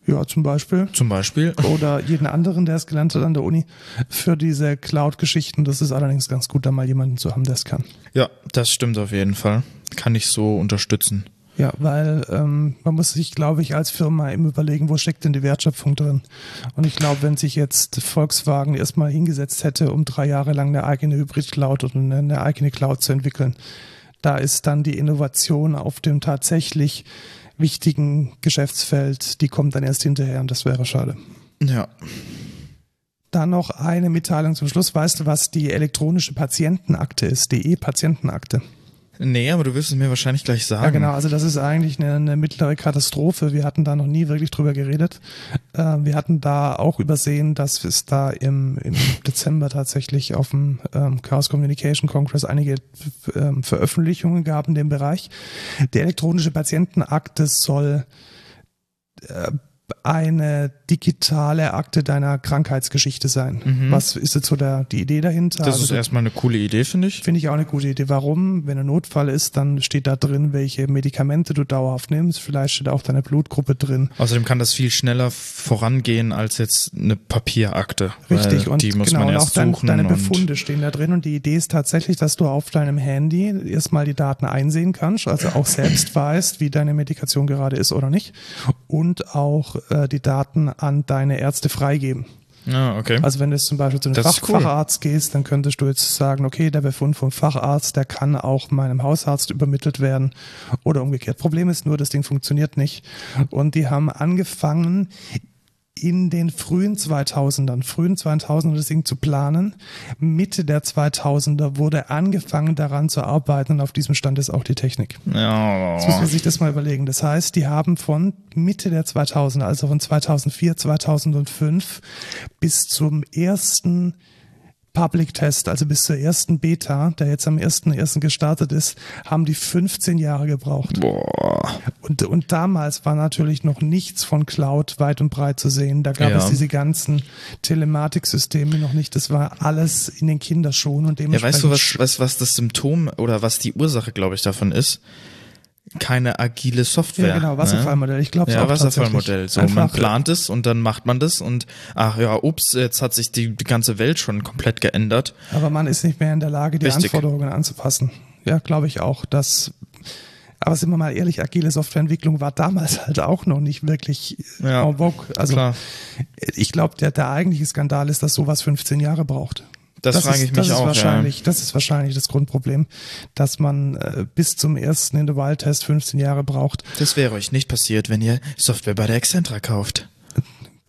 Ja, zum Beispiel. zum Beispiel. Oder jeden anderen, der es gelernt hat an der Uni. Für diese Cloud-Geschichten, das ist allerdings ganz gut, da mal jemanden zu haben, der es kann. Ja, das stimmt auf jeden Fall. Kann ich so unterstützen. Ja, weil ähm, man muss sich, glaube ich, als Firma eben überlegen, wo steckt denn die Wertschöpfung drin. Und ich glaube, wenn sich jetzt Volkswagen erstmal hingesetzt hätte, um drei Jahre lang eine eigene Hybrid-Cloud oder eine, eine eigene Cloud zu entwickeln, da ist dann die Innovation auf dem tatsächlich wichtigen Geschäftsfeld, die kommt dann erst hinterher und das wäre schade. Ja. Dann noch eine Mitteilung zum Schluss. Weißt du, was die elektronische Patientenakte ist? Die E-Patientenakte. Nee, aber du wirst es mir wahrscheinlich gleich sagen. Ja, genau. Also das ist eigentlich eine, eine mittlere Katastrophe. Wir hatten da noch nie wirklich drüber geredet. Äh, wir hatten da auch übersehen, dass es da im, im [LAUGHS] Dezember tatsächlich auf dem ähm, Chaos Communication Congress einige ähm, Veröffentlichungen gab in dem Bereich. Die elektronische Patientenakte soll äh, eine digitale Akte deiner Krankheitsgeschichte sein. Mhm. Was ist jetzt so der, die Idee dahinter? Das Also ist erstmal eine coole Idee, finde ich. Finde ich auch eine gute Idee. Warum? Wenn ein Notfall ist, dann steht da drin, welche Medikamente du dauerhaft nimmst. Vielleicht steht auch deine Blutgruppe drin. Außerdem kann das viel schneller vorangehen als jetzt eine Papierakte. Richtig. Und die muss genau, man und auch erst dein, suchen. deine und Befunde stehen da drin. Und die Idee ist tatsächlich, dass du auf deinem Handy erstmal die Daten einsehen kannst, also auch selbst weißt, wie deine Medikation gerade ist oder nicht. Und auch äh, die Daten an deine Ärzte freigeben. Ja, okay. Also wenn du jetzt zum Beispiel zu einem Fach cool. Facharzt gehst, dann könntest du jetzt sagen, okay, der Befund vom Facharzt, der kann auch meinem Hausarzt übermittelt werden oder umgekehrt. Problem ist nur, das Ding funktioniert nicht. Und die haben angefangen, in den frühen 2000ern, frühen 2000er das Ding zu planen. Mitte der 2000er wurde angefangen daran zu arbeiten und auf diesem Stand ist auch die Technik. Jetzt muss ja. man sich das mal überlegen. Das heißt, die haben von Mitte der 2000er, also von 2004, 2005 bis zum ersten Public Test, also bis zur ersten Beta, der jetzt am 1.1. gestartet ist, haben die 15 Jahre gebraucht. Boah. Und, und damals war natürlich noch nichts von Cloud weit und breit zu sehen. Da gab Ja. es diese ganzen Telematiksysteme noch nicht. Das war alles in den Kinderschuhen und Ja, dementsprechend weißt du, was, was, was das Symptom oder was die Ursache, glaube ich, davon ist? Keine agile Software. Ja, genau, Wasserfallmodell. Ich glaube Ne? Ja, Wasserfallmodell. So, man plant es und dann macht man das und ach ja, ups, jetzt hat sich die, die ganze Welt schon komplett geändert. Aber man ist nicht mehr in der Lage, die Richtig. Anforderungen anzupassen. Ja, glaube ich auch. Dass, aber sind wir mal ehrlich, agile Softwareentwicklung war damals halt auch noch nicht wirklich Ja, en vogue. Also klar. ich glaube, der, der eigentliche Skandal ist, dass sowas 15 Jahre braucht. Das, frage ist, ich mich das ist auch. Wahrscheinlich, Das ist wahrscheinlich das Grundproblem, dass man äh, bis zum ersten in the Wild Test 15 Jahre braucht. Ja. Das wäre euch nicht passiert, wenn ihr Software bei der Excentra kauft.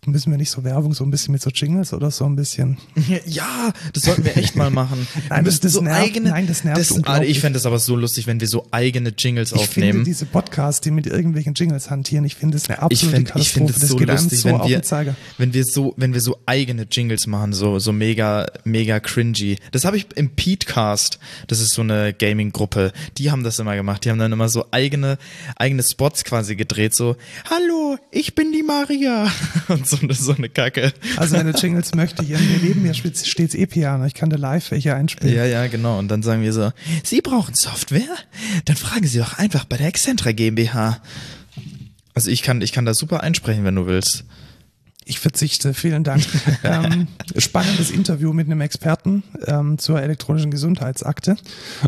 Müssen wir nicht so Werbung so ein bisschen mit so Jingles oder so ein bisschen? [LAUGHS] Ja, das sollten wir echt mal machen. [LAUGHS] Nein, das- das so nervt- eigene, nein, das nervt das. Ich fände es aber so lustig, wenn wir so eigene Jingles Ich finde aufnehmen. diese Podcasts, die mit irgendwelchen Jingles hantieren, ich finde das eine Ich absolute finde ich Katastrophe. find es das so geht lustig, so wenn wir, wenn wir so, wenn wir so eigene Jingles machen, so, so mega, mega cringy. Das habe ich im Petecast, das ist so eine Gaming-Gruppe, die haben das immer gemacht. Die haben dann immer so eigene, eigene Spots quasi gedreht, so, hallo, ich bin die Maria. [LAUGHS] und so eine, so eine Kacke. Also wenn du Jingles möchte, hier neben mir steht's E-Piano. Ich kann da live welche einspielen. Ja, ja, genau. Und dann sagen wir so, Sie brauchen Software? Dann fragen Sie doch einfach bei der Excentra GmbH. Also ich kann, ich kann das super einsprechen, wenn du willst. Ich verzichte, vielen Dank. [LAUGHS] ähm, spannendes Interview mit einem Experten ähm, zur elektronischen Gesundheitsakte.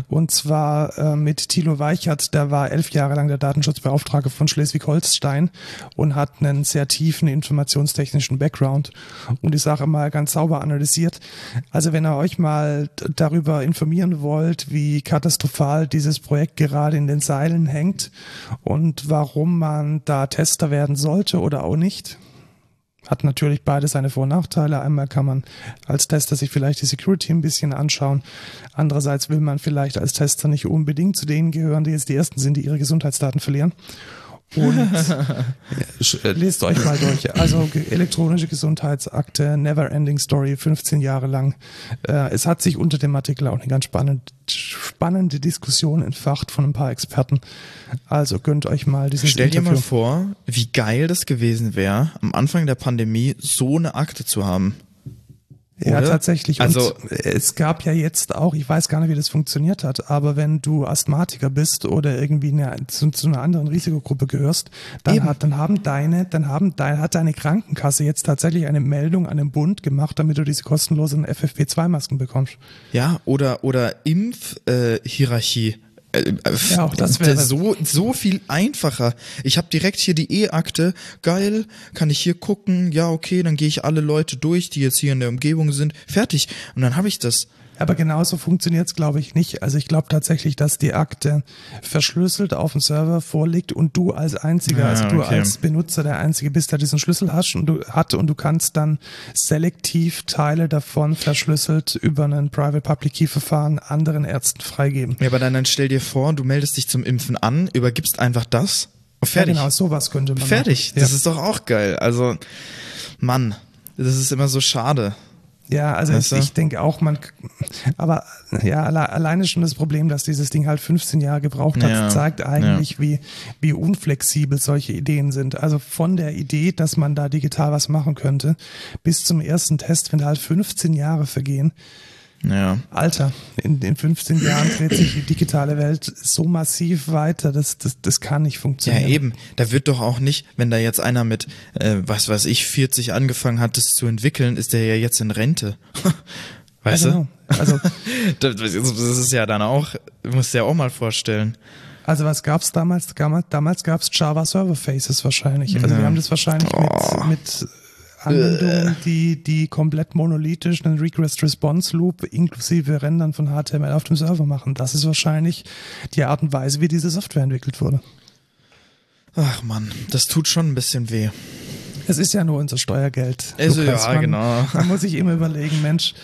Und zwar äh, mit Thilo Weichert, der war elf Jahre lang der Datenschutzbeauftragte von Schleswig-Holstein und hat einen sehr tiefen informationstechnischen Background und die Sache mal ganz sauber analysiert. Also wenn ihr euch mal darüber informieren wollt, wie katastrophal dieses Projekt gerade in den Seilen hängt und warum man da Tester werden sollte oder auch nicht, hat natürlich beide seine Vor- und Nachteile. Einmal kann man als Tester sich vielleicht die Security ein bisschen anschauen. Andererseits will man vielleicht als Tester nicht unbedingt zu denen gehören, die jetzt die Ersten sind, die ihre Gesundheitsdaten verlieren. Und [LAUGHS] äh, lest euch mal durch. [LAUGHS] Also elektronische Gesundheitsakte, Never Ending Story, 15 Jahre lang. Äh, es hat sich unter dem Artikel auch eine ganz spannende, spannende Diskussion entfacht von ein paar Experten. Also gönnt euch mal dieses Stell dir Interview. mal vor, wie geil das gewesen wäre, am Anfang der Pandemie so eine Akte zu haben. Ja, Oder? tatsächlich. Also- und es gab ja jetzt auch, ich weiß gar nicht, wie das funktioniert hat, aber wenn du Asthmatiker bist oder irgendwie eine, zu, zu einer anderen Risikogruppe gehörst, dann Eben. hat, dann haben deine, dann haben dein, hat deine Krankenkasse jetzt tatsächlich eine Meldung an den Bund gemacht, damit du diese kostenlosen FFP2-Masken bekommst. Ja, oder, oder Impfhierarchie. Äh, Hierarchie. Äh, Ja, auch das wäre- so, so viel einfacher. Ich habe direkt hier die E-Akte. Geil, kann ich hier gucken. Ja, okay, dann gehe ich alle Leute durch, die jetzt hier in der Umgebung sind. Fertig. Und dann habe ich das. Aber genauso funktioniert's, glaube ich, nicht. Also ich glaube tatsächlich, dass die Akte verschlüsselt auf dem Server vorliegt und du als einziger, Ja, also du okay. als Benutzer der einzige bist, der diesen Schlüssel hast und du hat und du kannst dann selektiv Teile davon verschlüsselt über ein Private-Public-Key-Verfahren anderen Ärzten freigeben. Ja, aber dann, dann stell dir vor, du meldest dich zum Impfen an, übergibst einfach das. Und fertig. Ja, genau, sowas könnte man Fertig. machen. Das ist doch auch geil. Also, Mann, das ist immer so schade. Ja, also Weißt ich, du? ich denke auch, man, aber ja, alle, alleine schon das Problem, dass dieses Ding halt 15 Jahre gebraucht hat, Ja, zeigt eigentlich, wie, wie unflexibel solche Ideen sind. Also von der Idee, dass man da digital was machen könnte, bis zum ersten Test, wenn da halt 15 Jahre vergehen. Ja. Alter, in den 15 Jahren dreht sich die digitale Welt so massiv weiter, das, das, das kann nicht Ja, funktionieren. eben. Da wird doch auch nicht, wenn da jetzt einer mit, äh, was weiß ich, 40 angefangen hat, das zu entwickeln, ist der ja jetzt in Rente. [LAUGHS] Weißt Ja, du? genau. Also, [LAUGHS] Das, das ist ja dann auch, musst du dir auch mal vorstellen. Also was gab's damals? Damals, damals gab's Java Server Faces wahrscheinlich. Also Ja. wir haben das wahrscheinlich Oh. mit, mit Anwendungen, die, die komplett monolithisch einen Request-Response-Loop inklusive Rendern von HTML auf dem Server machen. Das ist wahrscheinlich die Art und Weise, wie diese Software entwickelt wurde. Ach man, das tut schon ein bisschen weh. Es ist ja nur unser Steuergeld. Also Lukas. ja, man, genau. [LAUGHS] Man muss sich immer überlegen, Mensch,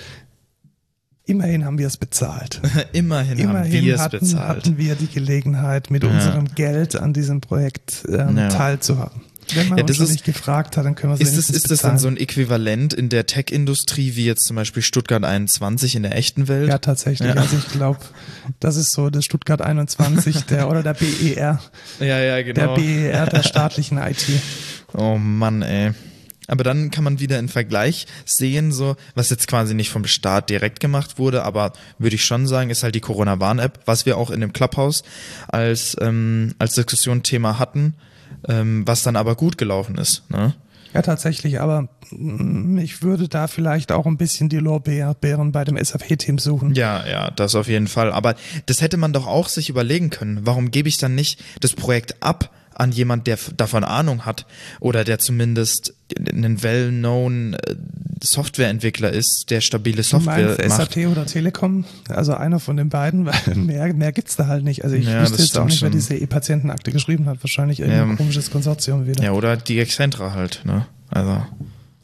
immerhin haben wir es bezahlt. [LAUGHS] Immerhin, haben Immerhin wir es hatten, bezahlt. hatten wir die Gelegenheit, mit Ja. unserem Geld an diesem Projekt ähm, Ja. teilzuhaben. Wenn man Ja, das ist- nicht gefragt hat, dann können wir es Ist das, ist das dann so ein Äquivalent in der Tech-Industrie wie jetzt zum Beispiel Stuttgart 21 in der echten Welt? Ja, tatsächlich. Ja. Also ich glaube, das ist so das Stuttgart 21 [LAUGHS] der oder der BER, ja, ja, der genau. BER der [LAUGHS] staatlichen IT. Oh Mann, ey. Aber dann kann man wieder einen Vergleich sehen, so, was jetzt quasi nicht vom Staat direkt gemacht wurde, aber würde ich schon sagen, ist halt die Corona-Warn-App, was wir auch in dem Clubhouse als, ähm, als Diskussion Thema hatten, ähm, was dann aber gut gelaufen ist. Ne? Ja, tatsächlich, aber mm, ich würde da vielleicht auch ein bisschen die Lorbeeren bei dem SAP-Team suchen. Ja, ja, das auf jeden Fall. Aber das hätte man doch auch sich überlegen können. Warum gebe ich dann nicht das Projekt ab an jemand, der davon Ahnung hat oder der zumindest einen well-known äh, Softwareentwickler ist, der stabile Software meinst macht. SAP oder Telekom? Also einer von den beiden, [LAUGHS] weil mehr, mehr gibt's da halt nicht. Also ich Ja, wüsste jetzt auch nicht, wer diese E-Patientenakte geschrieben hat. Wahrscheinlich irgendein Ja. komisches Konsortium wieder. Ja, oder die Excentra halt, ne? Also,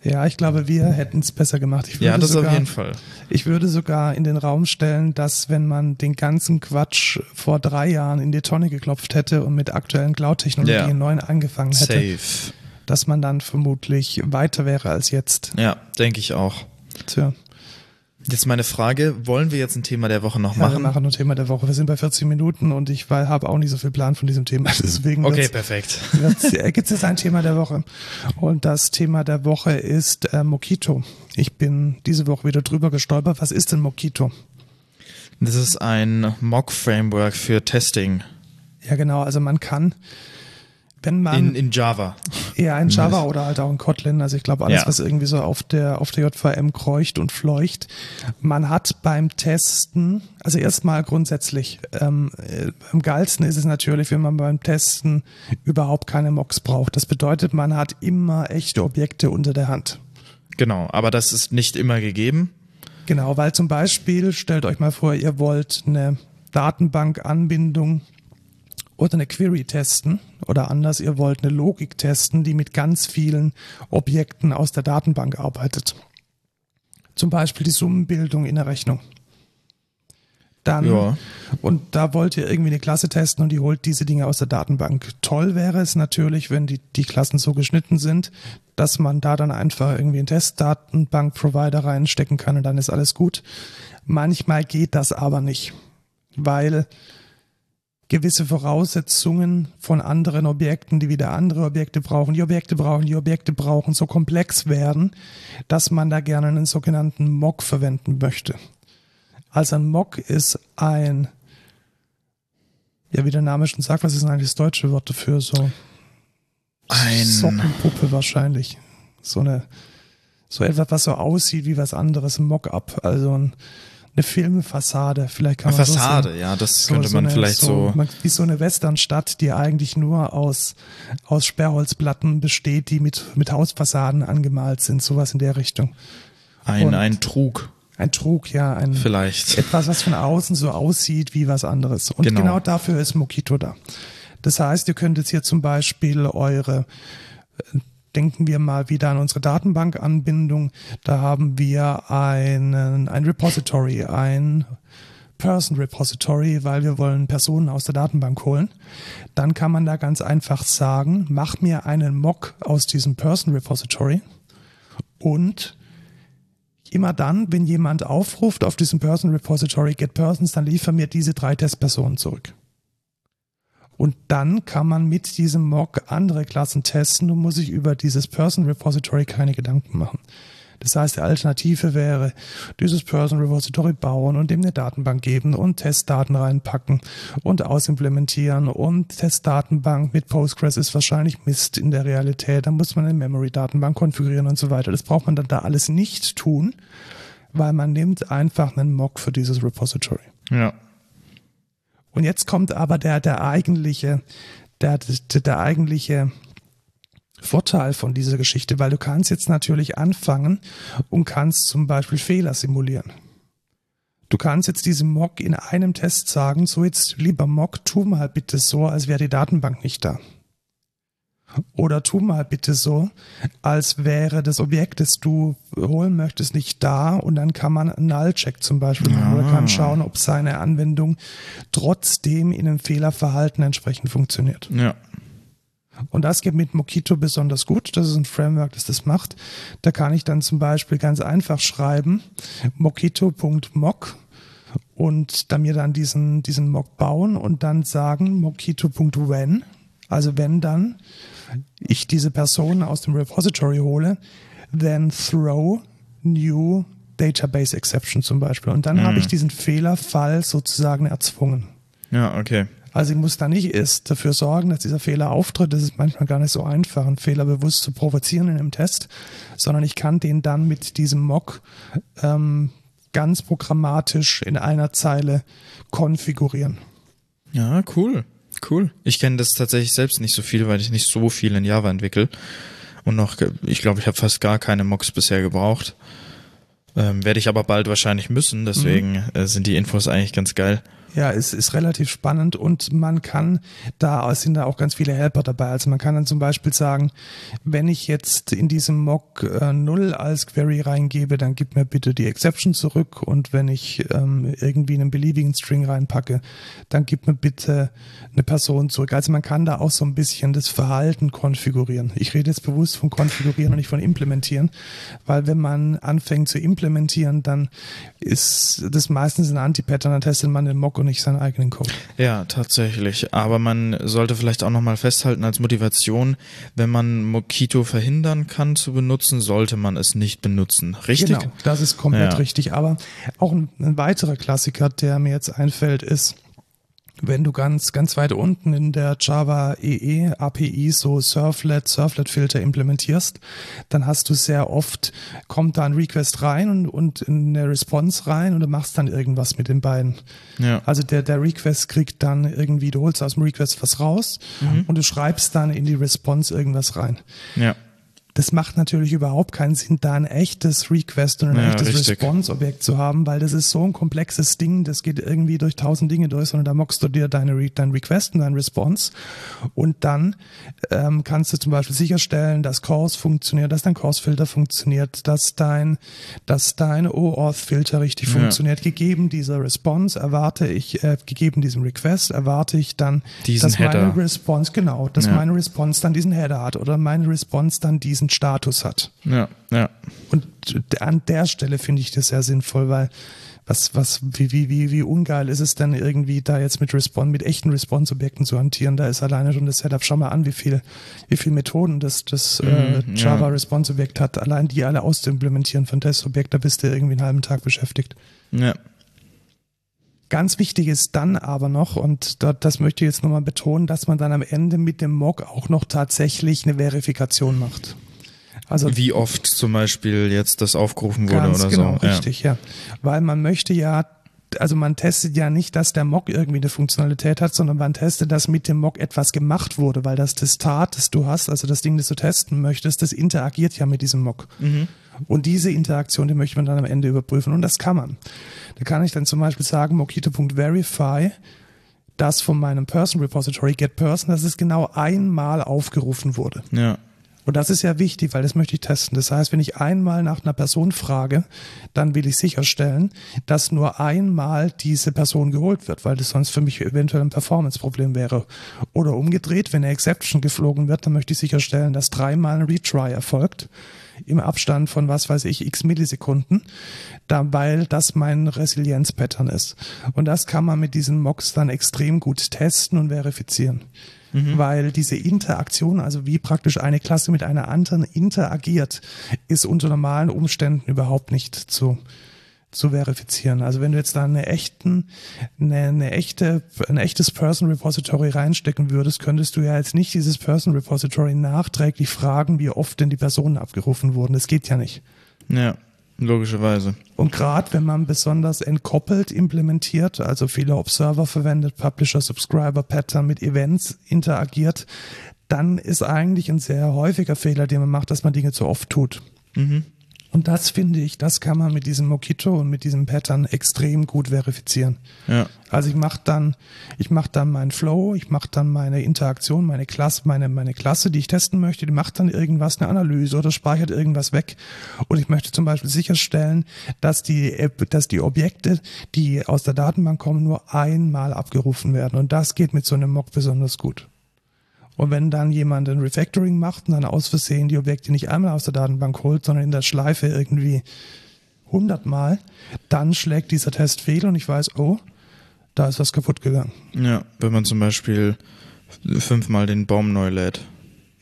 Ja, ich glaube, wir hätten es besser gemacht. Ich würde ja, das sogar, auf jeden Fall. Ich würde sogar in den Raum stellen, dass wenn man den ganzen Quatsch vor drei Jahren in die Tonne geklopft hätte und mit aktuellen Cloud-Technologien Ja. neu angefangen hätte, Safe. dass man dann vermutlich weiter wäre als jetzt. Ja, denke ich auch. Tja. Jetzt meine Frage, wollen wir jetzt ein Thema der Woche noch Ja, wir machen? machen ein Thema der Woche. Wir sind bei 40 Minuten und ich habe auch nicht so viel Plan von diesem Thema. [LAUGHS] Deswegen Okay, perfekt. gibt es jetzt ein Thema der Woche. Und das Thema der Woche ist äh, Mokito. Ich bin diese Woche wieder drüber gestolpert. Was ist denn Mokito? Das ist ein Mock-Framework für Testing Ja, genau. Also man kann, wenn man in, in Java. eher ein Java oder halt auch ein Kotlin, also ich glaube alles, Ja. was irgendwie so auf der auf der JVM kreucht und fleucht. Man hat beim Testen, also erstmal grundsätzlich, ähm, äh, am geilsten ist es natürlich, wenn man beim Testen überhaupt keine Mocks braucht. Das bedeutet, man hat immer echte Objekte unter der Hand. Genau, aber das ist nicht immer gegeben. Genau, weil zum Beispiel, stellt euch mal vor, ihr wollt eine Datenbankanbindung oder eine Query testen oder anders, ihr wollt eine Logik testen, die mit ganz vielen Objekten aus der Datenbank arbeitet. Zum Beispiel die Summenbildung in der Rechnung. Dann, Ja. und da wollt ihr irgendwie eine Klasse testen und die holt diese Dinge aus der Datenbank. Toll wäre es natürlich, wenn die, die Klassen so geschnitten sind, dass man da dann einfach irgendwie einen Testdatenbank-Provider reinstecken kann und dann ist alles gut. Manchmal geht das aber nicht, weil gewisse Voraussetzungen von anderen Objekten, die wieder andere Objekte brauchen, die Objekte brauchen, die Objekte brauchen, so komplex werden, dass man da gerne einen sogenannten Mock verwenden möchte. Also ein Mock ist ein, ja, wie der Name schon sagt, was ist denn eigentlich das deutsche Wort dafür? So Ein Sockenpuppe wahrscheinlich. So eine, so etwas, was so aussieht wie was anderes, ein Mock-up. Also ein, eine Filmfassade, vielleicht kann man so Fassade, sagen. ja, das So- könnte so man eine- vielleicht so. Wie so eine Westernstadt, die eigentlich nur aus, aus Sperrholzplatten besteht, die mit, mit Hausfassaden angemalt sind, sowas in der Richtung. Ein, und- ein Trug, Ein Trug, ja, ein, vielleicht. etwas, was von außen so aussieht wie was anderes. Und Genau. genau, dafür ist Mokito da. Das heißt, ihr könnt jetzt hier zum Beispiel eure, denken wir mal wieder an unsere Datenbankanbindung. Da haben wir einen, ein Repository, ein Person Repository, weil wir wollen Personen aus der Datenbank holen. Dann kann man da ganz einfach sagen, mach mir einen Mock aus diesem Person Repository und immer dann, wenn jemand aufruft auf diesem Person Repository Get Persons, dann liefer mir diese drei Testpersonen zurück. Und dann kann man mit diesem Mock andere Klassen testen und muss sich über dieses Person Repository keine Gedanken machen. Das heißt, die Alternative wäre, dieses Person Repository bauen und dem eine Datenbank geben und Testdaten reinpacken und ausimplementieren und Testdatenbank mit Postgres ist wahrscheinlich Mist in der Realität. Da muss man eine Memory-Datenbank konfigurieren und so weiter. Das braucht man dann da alles nicht tun, weil man nimmt einfach einen Mock für dieses Repository. Ja. Und jetzt kommt aber der, der eigentliche, der, der, eigentliche Vorteil von dieser Geschichte, weil du kannst jetzt natürlich anfangen und kannst zum Beispiel Fehler simulieren. Du kannst jetzt diesem Mock in einem Test sagen, so jetzt lieber Mock, tu mal bitte so, als wäre die Datenbank nicht da. Oder tu mal bitte so, als wäre das Objekt, das du holen möchtest, nicht da und dann kann man einen Null-Check zum Beispiel machen oder kann schauen, ob seine Anwendung trotzdem in einem Fehlerverhalten entsprechend funktioniert. Ja. Und das geht mit Mockito besonders gut. Das ist ein Framework, das das macht. Da kann ich dann zum Beispiel ganz einfach schreiben, mockito.mock und dann mir dann diesen, diesen Mock bauen und dann sagen mockito.when. Also wenn dann ich diese Person aus dem Repository hole, then throw new database exception zum Beispiel. Und dann habe ich diesen Fehlerfall sozusagen erzwungen. Ja, okay. Also ich muss da nicht erst dafür sorgen, dass dieser Fehler auftritt. Das ist manchmal gar nicht so einfach, einen Fehler bewusst zu provozieren in einem Test, sondern ich kann den dann mit diesem Mock ähm, ganz programmatisch in einer Zeile konfigurieren. Ja, cool. Cool. Ich kenne das tatsächlich selbst nicht so viel, weil ich nicht so viel in Java entwickle. Und noch, ich glaube, ich habe fast gar keine Mocks bisher gebraucht. Ähm, Werde ich aber bald wahrscheinlich müssen, deswegen äh, sind die Infos eigentlich ganz geil. Ja, es ist relativ spannend und man kann, da sind da auch ganz viele Helper dabei. Also man kann dann zum Beispiel sagen, wenn ich jetzt in diesem Mock äh, 0 als Query reingebe, dann gib mir bitte die Exception zurück und wenn ich ähm, irgendwie einen beliebigen String reinpacke, dann gib mir bitte eine Person zurück. Also man kann da auch so ein bisschen das Verhalten konfigurieren. Ich rede jetzt bewusst von konfigurieren und nicht von implementieren, weil wenn man anfängt zu implementieren, dann ist das meistens ein Anti-Pattern, dann testet man den Mock und nicht seinen eigenen Code. Ja, tatsächlich. Aber man sollte vielleicht auch nochmal festhalten als Motivation, wenn man Mockito verhindern kann zu benutzen, sollte man es nicht benutzen. Richtig? Genau, das ist komplett ja. richtig. Aber auch ein, ein weiterer Klassiker, der mir jetzt einfällt, ist, wenn du ganz, ganz weit unten in der Java EE API so Surflet, Surflet Filter implementierst, dann hast du sehr oft, kommt da ein Request rein und, und in eine Response rein und du machst dann irgendwas mit den beiden. Ja. Also der, der Request kriegt dann irgendwie, du holst aus dem Request was raus mhm. und du schreibst dann in die Response irgendwas rein. Ja das macht natürlich überhaupt keinen Sinn, da ein echtes Request und ein ja, echtes Response-Objekt zu haben, weil das ist so ein komplexes Ding, das geht irgendwie durch tausend Dinge durch, sondern da mockst du dir deine, dein Request und dein Response und dann ähm, kannst du zum Beispiel sicherstellen, dass Cause funktioniert, dass dein Cause-Filter funktioniert, dass dein, dass dein OAuth-Filter richtig ja. funktioniert. Gegeben dieser Response erwarte ich, äh, gegeben diesem Request erwarte ich dann, diesen dass Header. meine Response, genau, dass ja. meine Response dann diesen Header hat oder meine Response dann diesen gewissen Status hat. Ja, ja. Und an der Stelle finde ich das sehr sinnvoll, weil was, was, wie, wie, wie, wie ungeil ist es denn irgendwie da jetzt mit Response, mit echten Response-Objekten zu hantieren? Da ist alleine schon das Setup. Schau mal an, wie viel, wie viel Methoden das, das äh, mhm, Java ja. Response-Objekt hat. Allein die alle auszuimplementieren von Testobjekt, da bist du irgendwie einen halben Tag beschäftigt. Ja. Ganz wichtig ist dann aber noch, und das möchte ich jetzt nochmal betonen, dass man dann am Ende mit dem Mock auch noch tatsächlich eine Verifikation macht. Also wie oft zum Beispiel jetzt das aufgerufen wurde oder genau, so. Richtig, ja. ja. Weil man möchte ja also man testet ja nicht, dass der Mock irgendwie eine Funktionalität hat, sondern man testet, dass mit dem Mock etwas gemacht wurde, weil das Testat, das du hast, also das Ding, das du testen möchtest, das interagiert ja mit diesem Mock. Mhm. Und diese Interaktion, die möchte man dann am Ende überprüfen und das kann man. Da kann ich dann zum Beispiel sagen, mockito.verify, das von meinem Person Repository get person, dass es genau einmal aufgerufen wurde. Ja. Und das ist ja wichtig, weil das möchte ich testen. Das heißt, wenn ich einmal nach einer Person frage, dann will ich sicherstellen, dass nur einmal diese Person geholt wird, weil das sonst für mich eventuell ein Performance-Problem wäre. Oder umgedreht, wenn eine Exception geflogen wird, dann möchte ich sicherstellen, dass dreimal ein Retry erfolgt im Abstand von was weiß ich x Millisekunden, da, weil das mein Resilienz-Pattern ist. Und das kann man mit diesen Mocks dann extrem gut testen und verifizieren mhm. weil diese Interaktion, also wie praktisch eine Klasse mit einer anderen interagiert, ist unter normalen Umständen überhaupt nicht zu zu verifizieren. Also wenn du jetzt da eine echten, eine, eine echte, ein echtes Person Repository reinstecken würdest, könntest du ja jetzt nicht dieses Person Repository nachträglich fragen, wie oft denn die Personen abgerufen wurden. Das geht ja nicht. Ja. Logischerweise. Und gerade wenn man besonders entkoppelt implementiert, also viele Observer verwendet, Publisher, Subscriber, Pattern mit Events interagiert, dann ist eigentlich ein sehr häufiger Fehler, den man macht, dass man Dinge zu oft tut. Mhm. Und das finde ich, das kann man mit diesem Mokito und mit diesem Pattern extrem gut verifizieren. Ja. Also ich mache dann, ich mache dann meinen Flow, ich mache dann meine Interaktion, meine Klasse, meine meine Klasse, die ich testen möchte, die macht dann irgendwas, eine Analyse oder speichert irgendwas weg. Und ich möchte zum Beispiel sicherstellen, dass die dass die Objekte, die aus der Datenbank kommen, nur einmal abgerufen werden. Und das geht mit so einem Mock besonders gut. Und wenn dann jemand ein Refactoring macht und dann aus Versehen die Objekte nicht einmal aus der Datenbank holt, sondern in der Schleife irgendwie 100 Mal, dann schlägt dieser Test fehl und ich weiß, oh, da ist was kaputt gegangen. Ja, wenn man zum Beispiel fünfmal den Baum neu lädt.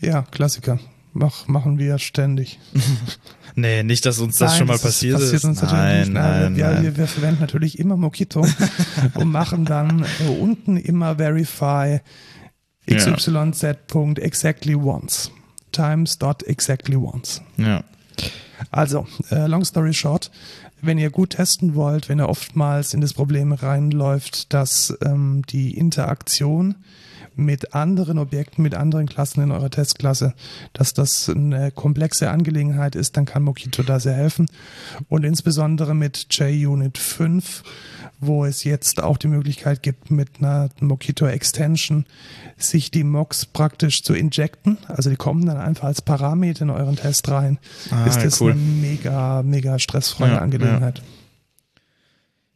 Ja, Klassiker. Mach, machen wir ständig. [LAUGHS] nee, nicht, dass uns das nein, schon mal das passiert ist. Passiert nein. Nein, nein, ja, wir, wir, verwenden natürlich immer Mokito [LAUGHS] und machen dann äh, unten immer Verify xyz.exactly once times dot exactly once. Ja. Also, äh, long story short, wenn ihr gut testen wollt, wenn ihr oftmals in das Problem reinläuft, dass ähm, die Interaktion mit anderen Objekten, mit anderen Klassen in eurer Testklasse, dass das eine komplexe Angelegenheit ist, dann kann Mockito da sehr helfen. Und insbesondere mit JUnit 5 wo es jetzt auch die Möglichkeit gibt, mit einer Mockito Extension sich die Mocks praktisch zu injecten. Also die kommen dann einfach als Parameter in euren Test rein. Ah, ist das cool. eine mega, mega stressfreie Ja, Angelegenheit.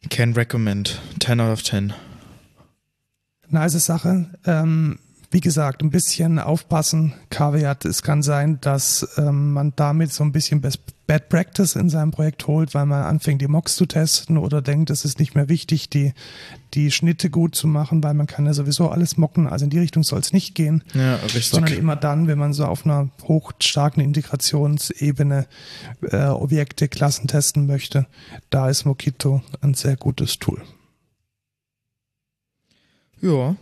Can recommend. 10 out of 10. Nice Sache. Ähm, wie gesagt, ein bisschen aufpassen. Kaviat, es kann sein, dass ähm, man damit so ein bisschen Best Bad Practice in seinem Projekt holt, weil man anfängt, die Mocks zu testen oder denkt, es ist nicht mehr wichtig, die, die Schnitte gut zu machen, weil man kann ja sowieso alles mocken. Also in die Richtung soll es nicht gehen. Ja, richtig. Sondern immer dann, wenn man so auf einer hochstarken Integrationsebene äh, Objekte, Klassen testen möchte, da ist Mockito ein sehr gutes Tool. Ja,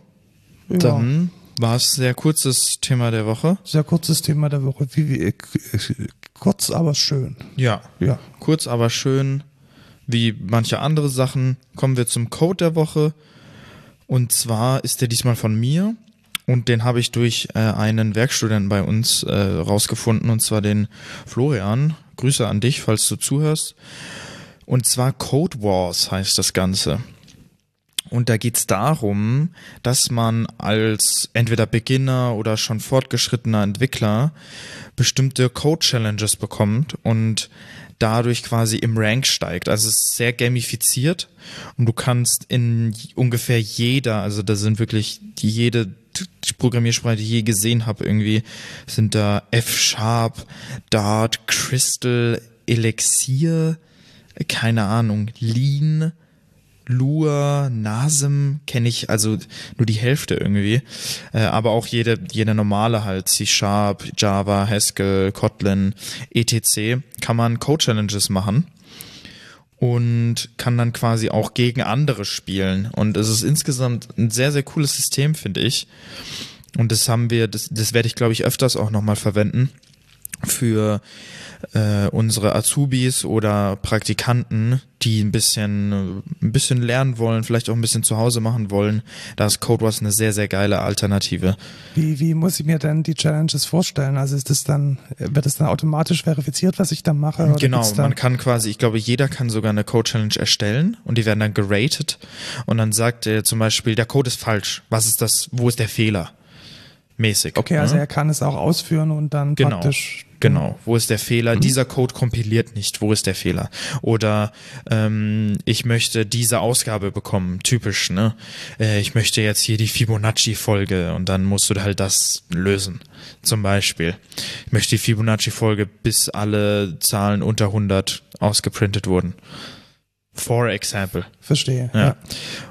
Ja. dann war es sehr kurzes Thema der Woche. Sehr kurzes Thema der Woche. Wie, wie, äh, kurz, aber schön. Ja, Ja. kurz aber schön. Wie manche andere Sachen kommen wir zum Code der Woche. Und zwar ist der diesmal von mir. Und den habe ich durch äh, einen Werkstudenten bei uns äh, rausgefunden, und zwar den Florian. Grüße an dich, falls du zuhörst. Und zwar Code Wars heißt das Ganze. Und da geht's darum, dass man als entweder Beginner oder schon fortgeschrittener Entwickler bestimmte Code-Challenges bekommt und dadurch quasi im Rank steigt. Also es ist sehr gamifiziert und du kannst in ungefähr jeder, also da sind wirklich jede Programmiersprache, die ich je gesehen habe, irgendwie sind da F-Sharp, Dart, Crystal, Elixir, keine Ahnung, Lean, Lua, Nasem kenne ich also nur die Hälfte irgendwie. Äh, aber auch jede, jede normale halt, C-Sharp, Java, Haskell, Kotlin, etc. kann man Code-Challenges machen und kann dann quasi auch gegen andere spielen. Und es ist insgesamt ein sehr, sehr cooles System, finde ich. Und das haben wir, das, das werde ich, glaube ich, öfters auch nochmal verwenden für äh, unsere Azubis oder Praktikanten, die ein bisschen, ein bisschen lernen wollen, vielleicht auch ein bisschen zu Hause machen wollen. Da ist CodeWars eine sehr, sehr geile Alternative. Wie, wie muss ich mir denn die Challenges vorstellen? Also ist das dann, wird das dann automatisch verifiziert, was ich da mache? Genau, gibt's da- man kann quasi, ich glaube, jeder kann sogar eine Code-Challenge erstellen und die werden dann geratet und dann sagt er zum Beispiel, der Code ist falsch. Was ist das, wo ist der Fehler? Mäßig. Okay, also ne? er kann es auch ausführen und dann Genau. praktisch. Genau, wo ist der Fehler? Dieser Code kompiliert nicht, wo ist der Fehler? Oder ähm, ich möchte diese Ausgabe bekommen, typisch, ne? Äh, ich möchte jetzt hier die Fibonacci-Folge und dann musst du halt das lösen. Zum Beispiel. Ich möchte die Fibonacci-Folge, bis alle Zahlen unter 100 ausgeprintet wurden. For example. Verstehe. Ja. Ja.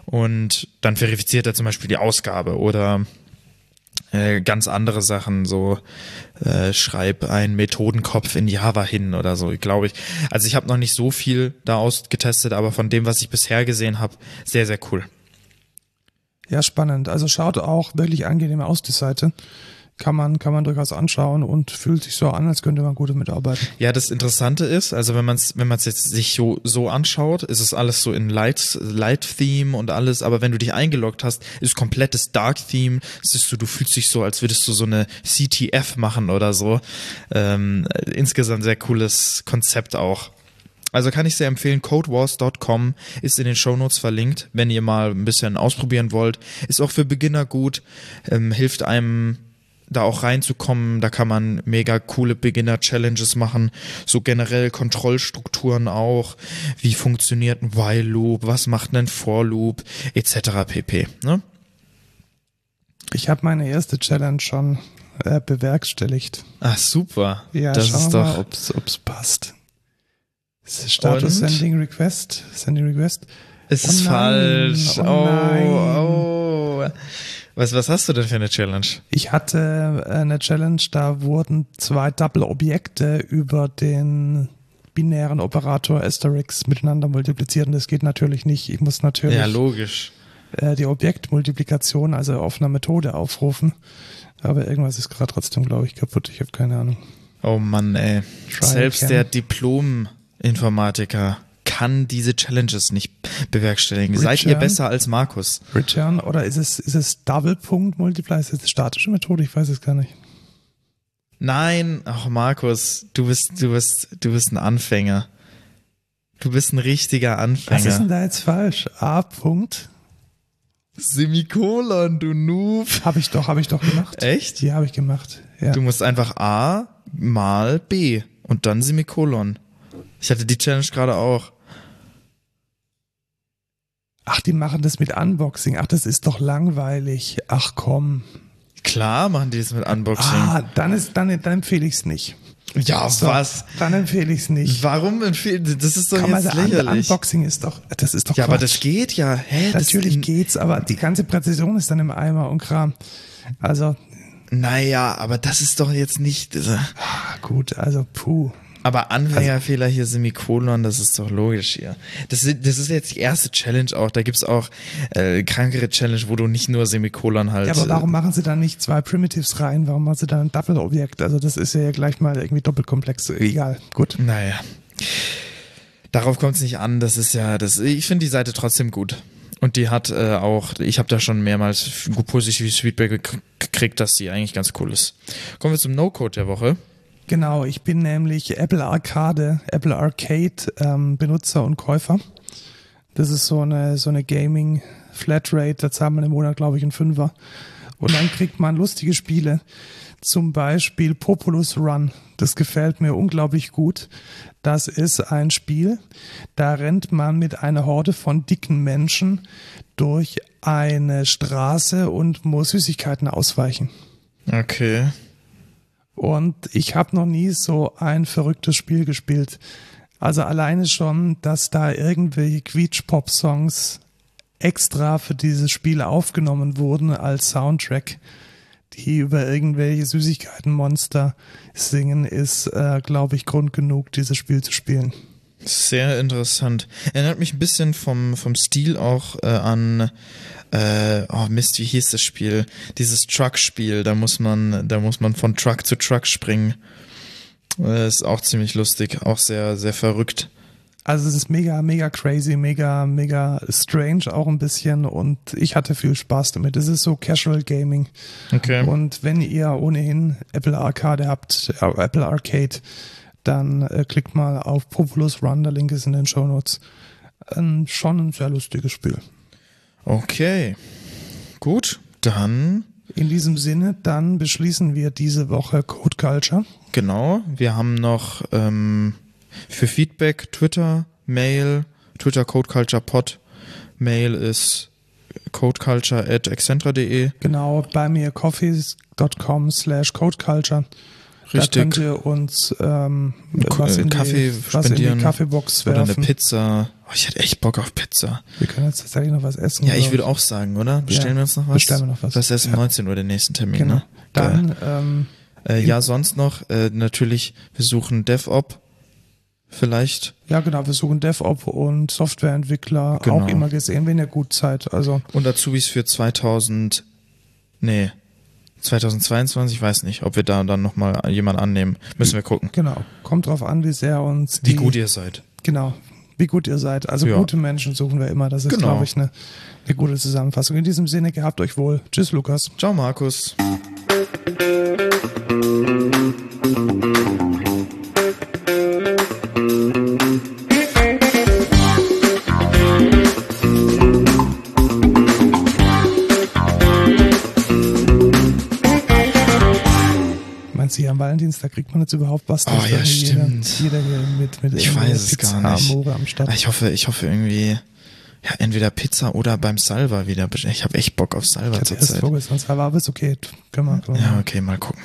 Und dann verifiziert er zum Beispiel die Ausgabe oder äh, ganz andere Sachen, so äh, schreib einen Methodenkopf in Java hin oder so, glaube ich. Also ich habe noch nicht so viel da ausgetestet, aber von dem, was ich bisher gesehen habe, sehr, sehr cool. ja, spannend. Also schaut auch wirklich angenehm aus, die Seite. Kann man, kann man durchaus anschauen und fühlt sich so an, als könnte man gut damit arbeiten. Ja, das Interessante ist, also wenn man es wenn man's jetzt sich so, so anschaut, ist es alles so in Light, Light Theme und alles, aber wenn du dich eingeloggt hast, ist komplettes Dark Theme, ist so, du fühlst dich so, als würdest du so eine CTF machen oder so. Ähm, insgesamt sehr cooles Konzept auch. Also kann ich sehr empfehlen, codewars.com ist in den Shownotes verlinkt, wenn ihr mal ein bisschen ausprobieren wollt. Ist auch für Beginner gut, ähm, hilft einem da auch reinzukommen. Da kann man mega coole Beginner-Challenges machen, so generell Kontrollstrukturen auch. Wie funktioniert ein While-Loop, was macht ein For-Loop, etc. pp. Ne? Ich habe meine erste Challenge schon äh, bewerkstelligt. Ah, super. Ja, das ist doch. ob's, ob's passt. Status Und? Sending Request. Sending Request. Es Oh ist nein, falsch. oh Oh, nein. oh. Was, was hast du denn für eine Challenge? Ich hatte äh, eine Challenge, da wurden zwei Double-Objekte über den binären Operator Asterix miteinander multipliziert und das geht natürlich nicht. Ich muss natürlich Ja, logisch. äh, die Objektmultiplikation, also auf einer Methode aufrufen. Aber irgendwas ist gerade trotzdem, glaube ich, kaputt. Ich habe keine Ahnung. Oh Mann, ey. Try Selbst der Diplom-Informatiker kann diese Challenges nicht bewerkstelligen. Seid ihr Return? besser als Markus? Return oder ist es, ist es Double-Punkt-Multiply? Ist das eine statische Methode? Ich weiß es gar nicht. Nein, ach Markus, du bist, du bist, du bist ein Anfänger. Du bist ein richtiger Anfänger. Was ist denn da jetzt falsch? A. Punkt. Semikolon, du Noob. Habe ich doch, habe ich doch gemacht. Echt? Ja, habe ich gemacht. Ja. Du musst einfach A mal B und dann Semikolon. Ich hatte die Challenge gerade auch. Ach, die machen das mit Unboxing. Ach, das ist doch langweilig. Ach komm. Klar machen die das mit Unboxing. Ah, dann ist, dann, dann empfehle ich es nicht. ja, So, was? Dann empfehle ich es nicht. Warum empfehlen? Das ist doch Komm, jetzt also lächerlich. Unboxing ist doch, das ist doch ja, aber Quatsch. das geht ja. Hä? Das Natürlich geht's, aber die ganze Präzision ist dann im Eimer und Kram. Also, Naja, aber das ist doch jetzt nicht. äh, ah, gut, also puh. Aber Anfängerfehler hier Semikolon, das ist doch logisch hier. Das, ist- das ist jetzt die erste Challenge auch. Da gibt's auch äh, krankere Challenge, wo du nicht nur Semikolon halt. Ja, aber äh, warum machen sie dann nicht zwei Primitives rein? Warum machen sie dann ein Double-Objekt? Also das ist ja gleich mal irgendwie doppelt komplex. Egal, gut. Naja. Darauf kommt es nicht an. Das ist ja, das. Ich finde die Seite trotzdem gut. Und die hat äh, auch, ich habe da schon mehrmals positives Feedback gek- gekriegt, dass die eigentlich ganz cool ist. Kommen wir zum No-Code der Woche. Genau, ich bin nämlich Apple Arcade, Apple Arcade ähm, Benutzer und Käufer. Das ist so eine, so eine Gaming Flatrate, da zahlt man im Monat, glaube ich, einen Fünfer. Und dann kriegt man lustige Spiele. Zum Beispiel Populous Run. Das gefällt mir unglaublich gut. Das ist ein Spiel, da rennt man mit einer Horde von dicken Menschen durch eine Straße und muss Süßigkeiten ausweichen. Okay. Und ich habe noch nie so ein verrücktes Spiel gespielt. Also alleine schon, dass da irgendwelche Quietsch-Pop-Songs extra für dieses Spiel aufgenommen wurden als Soundtrack, die über irgendwelche Süßigkeitenmonster singen, ist, äh, glaube ich, Grund genug, dieses Spiel zu spielen. Sehr interessant. Erinnert mich ein bisschen vom, vom Stil auch äh, an äh, oh Mist, wie hieß das Spiel? Dieses Truck-Spiel, da muss man, da muss man von Truck zu Truck springen. Äh, ist auch ziemlich lustig, auch sehr, sehr verrückt. Also es ist mega, mega crazy, mega, mega strange auch ein bisschen und ich hatte viel Spaß damit. Es ist so Casual Gaming. Okay. Und wenn ihr ohnehin Apple Arcade habt, äh, Apple Arcade, dann äh, klickt mal auf Populous Run, der Link ist in den Show Notes. Ähm, schon ein sehr lustiges Spiel. Okay. Gut, dann In diesem Sinne, dann beschließen wir diese Woche Code Culture. genau. Wir haben noch ähm, für Feedback Twitter, Mail, Twitter Code Culture Pod. Mail ist codeculture at excentra.de. Genau, bei mir coffees.com slash codeculture. Da Richtig. könnt ihr uns ähm, was, äh, in Kaffee die, was in die Kaffeebox Oder eine werfen. Pizza. Oh, ich hätte echt Bock auf Pizza. Wir können jetzt tatsächlich noch was essen. Ja, ich würde auch sagen, oder? Bestellen Ja, wir uns noch was? bestellen wir noch was. Das ist erst um Ja. 19 Uhr der nächsten Termin, Genau. ne? Dann ähm, Äh, ja, sonst noch, äh, natürlich, wir suchen DevOp. Vielleicht. Ja, genau, wir suchen DevOps und Softwareentwickler Genau. auch immer gesehen, wenn ihr gut seid. Also, Und Azubis für 2000, nee, 2022, ich weiß nicht, ob wir da dann nochmal jemanden annehmen. Müssen wir gucken, genau, kommt drauf an, wie sehr uns wie die, gut ihr seid. genau, wie gut ihr seid. Also Ja. gute Menschen suchen wir immer. Das ist, Genau. glaube ich, eine, eine gute Zusammenfassung. In diesem Sinne, gehabt euch wohl. Tschüss, Lukas. Ciao, Markus. Am Valentinstag kriegt man jetzt überhaupt was? Oh, ja, doch jeder, stimmt. Jeder hier mit, mit Ich weiß es Pizza gar nicht. Am Start. Ich hoffe, ich hoffe irgendwie, ja, entweder Pizza oder beim Salva wieder. Ich habe echt Bock auf Salva zurzeit. vorgestern, aber ist okay. Können wir, können wir Ja, okay, mal gucken.